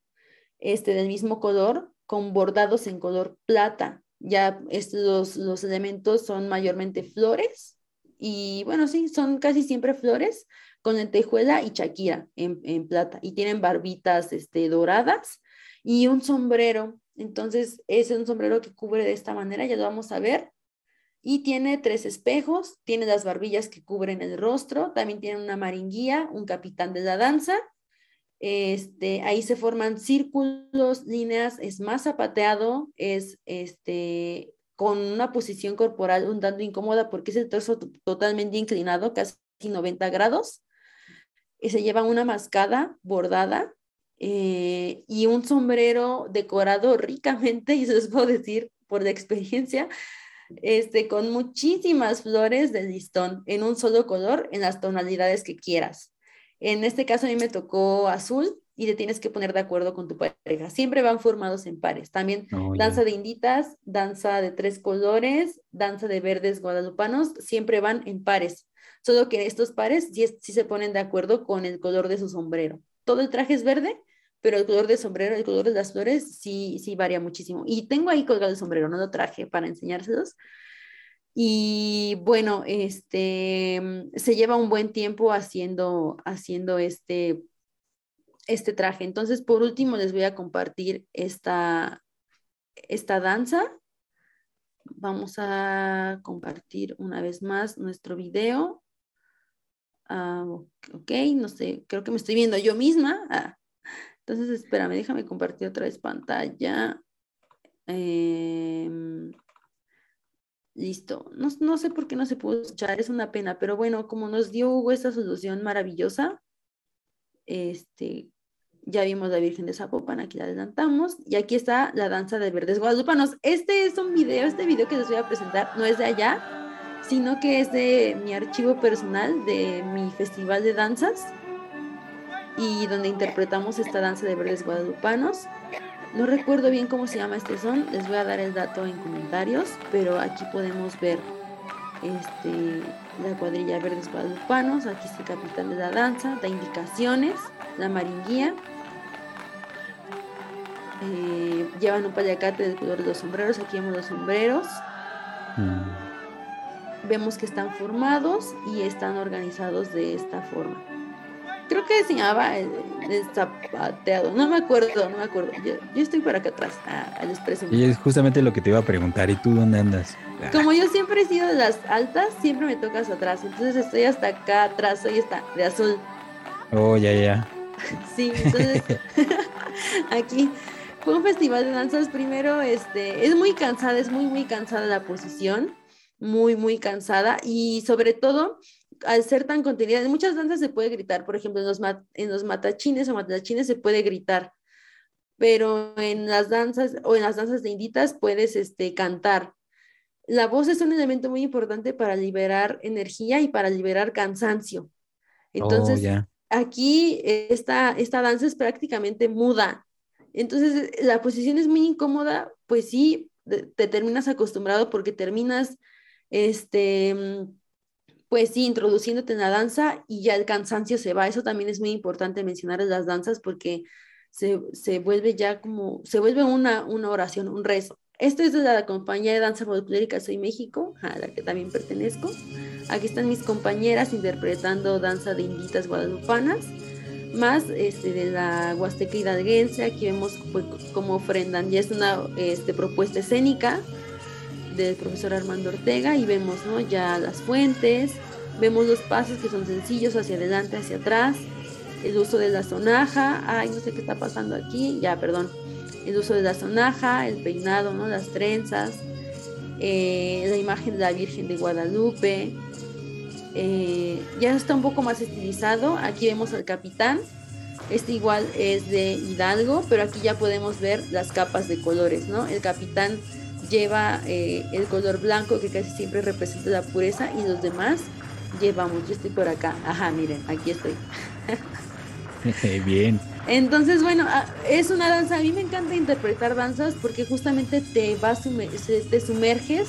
este, del mismo color, con bordados en color plata. Ya estos, los, elementos son mayormente flores y bueno, sí, son casi siempre flores con lentejuela y chaquira en, en plata y tienen barbitas este, doradas y un sombrero. Entonces, es un sombrero que cubre de esta manera, ya lo vamos a ver y tiene tres espejos, tiene las barbillas que cubren el rostro, también tiene una maringuía, un capitán de la danza. Este, ahí se forman círculos, líneas, es más zapateado, es este, con una posición corporal un tanto incómoda porque es el torso totalmente inclinado, casi 90 grados. Y se lleva una mascada bordada eh, y un sombrero decorado ricamente, [LAUGHS] y eso les puedo decir por la experiencia, este, con muchísimas flores de listón en un solo color, en las tonalidades que quieras. En este caso a mí me tocó azul y te tienes que poner de acuerdo con tu pareja. Siempre van formados en pares. También Oh, danza de inditas, danza de tres colores, danza de verdes guadalupanos, siempre van en pares. Solo que estos pares sí, sí se ponen de acuerdo con el color de su sombrero. Todo el traje es verde, pero el color del sombrero, el color de las flores sí, sí varía muchísimo. Y tengo ahí colgado el sombrero, no lo traje para enseñárselos. Y bueno, este se lleva un buen tiempo haciendo, haciendo este, este traje. Entonces, por último, les voy a compartir esta, esta danza. Vamos a compartir una vez más nuestro video. Ah, ok, no sé, creo que me estoy viendo yo misma. Ah, entonces, espérame, déjame compartir otra vez pantalla. Em, listo. No, no sé por qué no se pudo escuchar, es una pena, pero bueno, como nos dio Hugo esta solución maravillosa, este, ya vimos la Virgen de Zapopan, aquí la adelantamos, y aquí está la danza de verdes guadalupanos. Este es un video, este video que les voy a presentar no es de allá, sino que es de mi archivo personal de mi festival de danzas y donde interpretamos esta danza de verdes guadalupanos. No recuerdo bien cómo se llama este son, les voy a dar el dato en comentarios, pero aquí podemos ver este, la cuadrilla verdes guadalupanos, aquí está el capitán de la danza, da indicaciones, la maringuía. Eh, llevan un payacate del color de los sombreros, aquí vemos los sombreros, Mm. vemos que están formados y están organizados de esta forma. Creo que se llamaba el, el zapateado, no me acuerdo, no me acuerdo. Yo, yo estoy por acá atrás, ah, les presumo. Y es justamente lo que te iba a preguntar. ¿Y tú dónde andas? Ah, Como yo siempre he sido de las altas, siempre me tocas atrás. Entonces estoy hasta acá atrás, soy esta de azul. Oh, ya, ya. [LAUGHS] Sí, entonces [LAUGHS] aquí fue un festival de danzas. Primero, este, es muy cansada, es muy, muy cansada la posición, muy, muy cansada. Y sobre todo, al ser tan contenida, en muchas danzas se puede gritar. Por ejemplo, en los, ma- en los matachines o matachines se puede gritar. Pero en las danzas o en las danzas de inditas puedes este, cantar. La voz es un elemento muy importante para liberar energía y para liberar cansancio. Entonces, oh, aquí esta, esta danza es prácticamente muda. Entonces, la posición es muy incómoda, pues sí, de- te terminas acostumbrado porque terminas, este, pues sí, introduciéndote en la danza y ya el cansancio se va. Eso también es muy importante mencionar en las danzas porque se, se vuelve ya como, se vuelve una, una oración, un rezo. Esto es de la compañía de danza folclórica Soy México, a la que también pertenezco. Aquí están mis compañeras interpretando danza de inditas guadalupanas, más este, de la Huasteca Hidalguense. Aquí vemos pues, cómo ofrendan, ya es una este, propuesta escénica del profesor Armando Ortega y vemos ¿no? ya las fuentes, vemos los pasos que son sencillos hacia adelante, hacia atrás, el uso de la sonaja, ay, no sé qué está pasando aquí, ya, perdón, el uso de la sonaja, el peinado, ¿no? las trenzas, eh, la imagen de la Virgen de Guadalupe, eh, ya está un poco más estilizado, aquí vemos al capitán, este igual es de Hidalgo, pero aquí ya podemos ver las capas de colores, ¿no? El capitán lleva eh, el color blanco que casi siempre representa la pureza y los demás llevamos, yo estoy por acá, ajá, miren, aquí estoy. [LAUGHS] Bien. Entonces, bueno, ah, es una danza, a mí me encanta interpretar danzas porque justamente te vas, te sumerges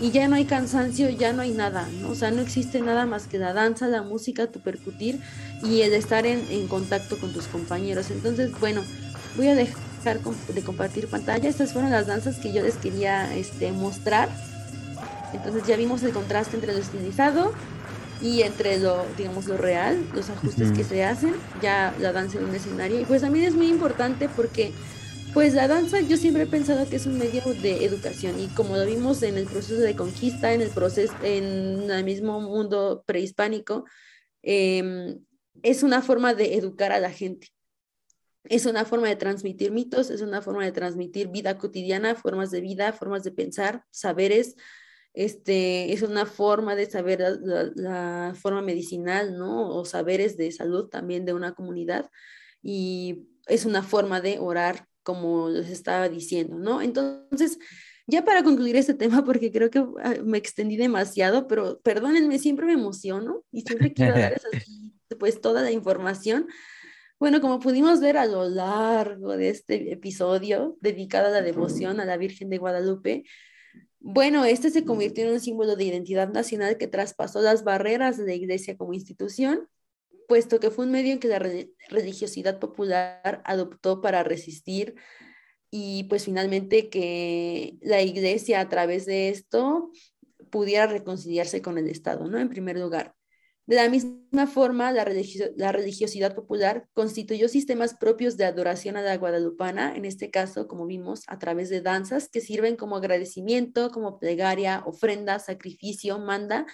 y ya no hay cansancio, ya no hay nada, ¿no? O sea, no existe nada más que la danza, la música, tu percutir y el estar en, en contacto con tus compañeros. Entonces, bueno, voy a dejar com- de compartir pantalla. Estas fueron las danzas que yo les quería este, mostrar. Entonces ya vimos el contraste entre lo estilizado y entre lo, digamos, lo real, los ajustes Ujú. que se hacen, ya la danza en un escenario. Y pues también es muy importante porque, pues la danza yo siempre he pensado que es un medio de educación y como lo vimos en el proceso de conquista, en el proceso, en el mismo mundo prehispánico, em, es una forma de educar a la gente. Es una forma de transmitir mitos, es una forma de transmitir vida cotidiana, formas de vida, formas de pensar, saberes, este, es una forma de saber la, forma medicinal, ¿no? O saberes de salud también de una comunidad. Y es una forma de orar, como les estaba diciendo, ¿no? Entonces, ya para concluir este tema, porque creo que ah, me extendí demasiado, pero perdónenme, siempre me emociono y siempre quiero [LAUGHS] darles así, pues toda la información. Bueno, como pudimos ver a lo largo de este episodio dedicado a la devoción a la Virgen de Guadalupe, bueno, este se convirtió en un símbolo de identidad nacional que traspasó las barreras de la iglesia como institución, puesto que fue un medio en que la religiosidad popular adoptó para resistir y pues finalmente que la iglesia a través de esto pudiera reconciliarse con el Estado, ¿no? En primer lugar. De la misma forma, la, religiosidad popular constituyó sistemas propios de adoración a la guadalupana, en este caso, como vimos, a través de danzas que sirven como agradecimiento, como plegaria, ofrenda, sacrificio, manda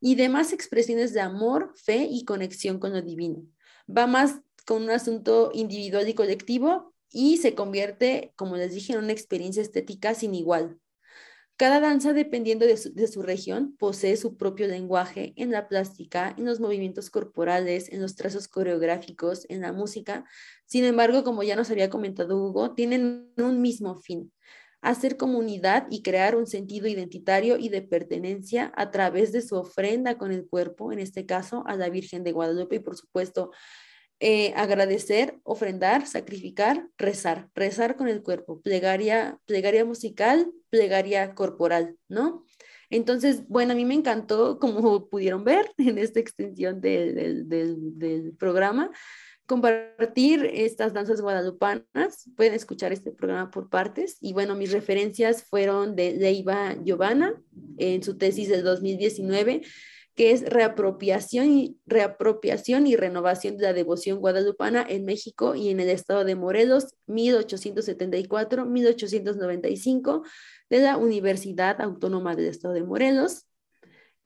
y demás expresiones de amor, fe y conexión con lo divino. Va más con un asunto individual y colectivo y se convierte, como les dije, en una experiencia estética sin igual, cada danza, dependiendo de su, región, posee su propio lenguaje en la plástica, en los movimientos corporales, en los trazos coreográficos, en la música. Sin embargo, como ya nos había comentado Hugo, tienen un mismo fin, hacer comunidad y crear un sentido identitario y de pertenencia a través de su ofrenda con el cuerpo, en este caso a la Virgen de Guadalupe y por supuesto eh, agradecer, ofrendar, sacrificar, rezar, rezar con el cuerpo, plegaria, plegaria musical, plegaria corporal, ¿no? Entonces, bueno, a mí me encantó, como [LAUGHS] pudieron ver en esta extensión del, del programa, compartir estas danzas guadalupanas. Pueden escuchar este programa por partes. Y bueno, mis referencias fueron de Leiva Giovanna en su tesis del 2019 que es reapropiación y, reapropiación y renovación de la devoción guadalupana en México y en el estado de Morelos, 1874-1895, de la Universidad Autónoma del Estado de Morelos.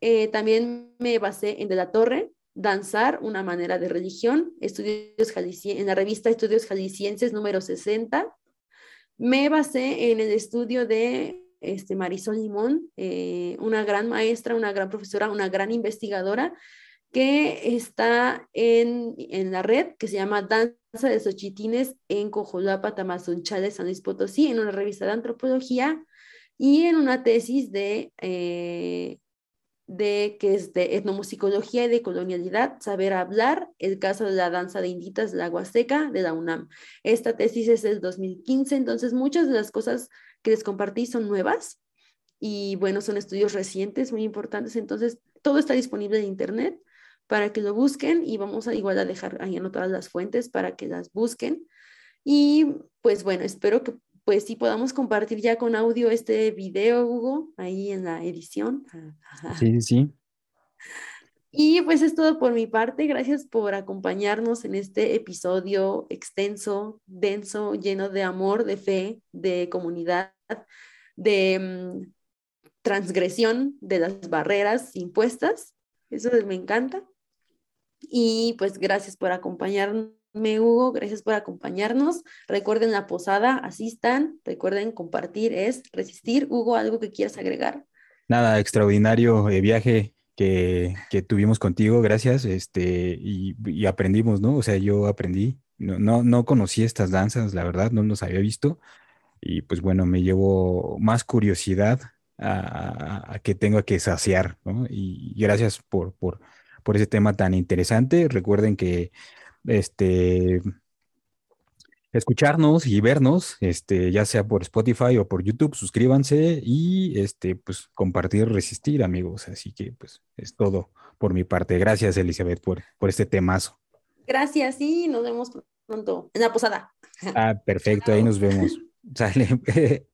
Eh, también me basé en De la Torre, Danzar, una manera de religión, estudios en la revista Estudios Jaliscienses número 60. Me basé en el estudio de este, Marisol Limón, eh, una gran maestra, una gran profesora, una gran investigadora que está en, la red que se llama Danza de Xochitines en Cojolapa, Tamazunchales, San Luis Potosí, en una revista de antropología y en una tesis de, eh, de que es de etnomusicología y de colonialidad, saber hablar, el caso de la danza de inditas de la Huasteca de la UNAM. Esta tesis es del 2015, entonces muchas de las cosas que les compartí son nuevas y bueno, son estudios recientes muy importantes, entonces todo está disponible en internet para que lo busquen y vamos a igual a dejar ahí anotadas las fuentes para que las busquen. Y pues bueno, espero que pues sí podamos compartir ya con audio este video, Hugo, ahí en la edición. Sí, sí. Y pues es todo por mi parte. Gracias por acompañarnos en este episodio extenso, denso, lleno de amor, de fe, de comunidad, de mm, transgresión de las barreras impuestas. Eso me encanta. Y pues gracias por acompañarme, Hugo. Gracias por acompañarnos. Recuerden la posada, asistan. Recuerden compartir, es resistir. Hugo, ¿algo que quieras agregar? Nada, extraordinario eh, viaje que, tuvimos contigo, gracias, este, y, aprendimos, ¿no? O sea, yo aprendí, no, no, no conocí estas danzas, la verdad, no los había visto, y pues bueno, me llevo más curiosidad a, que tengo que saciar, ¿no? Y, gracias por, por, por ese tema tan interesante. Recuerden que este escucharnos y vernos, este, ya sea por Spotify o por YouTube, suscríbanse y este, pues compartir, resistir, amigos. Así que pues es todo por mi parte. Gracias, Elizabeth, por, por este temazo. Gracias, y nos vemos pronto en la posada. Ah, perfecto, ahí nos vemos. [LAUGHS] Sale.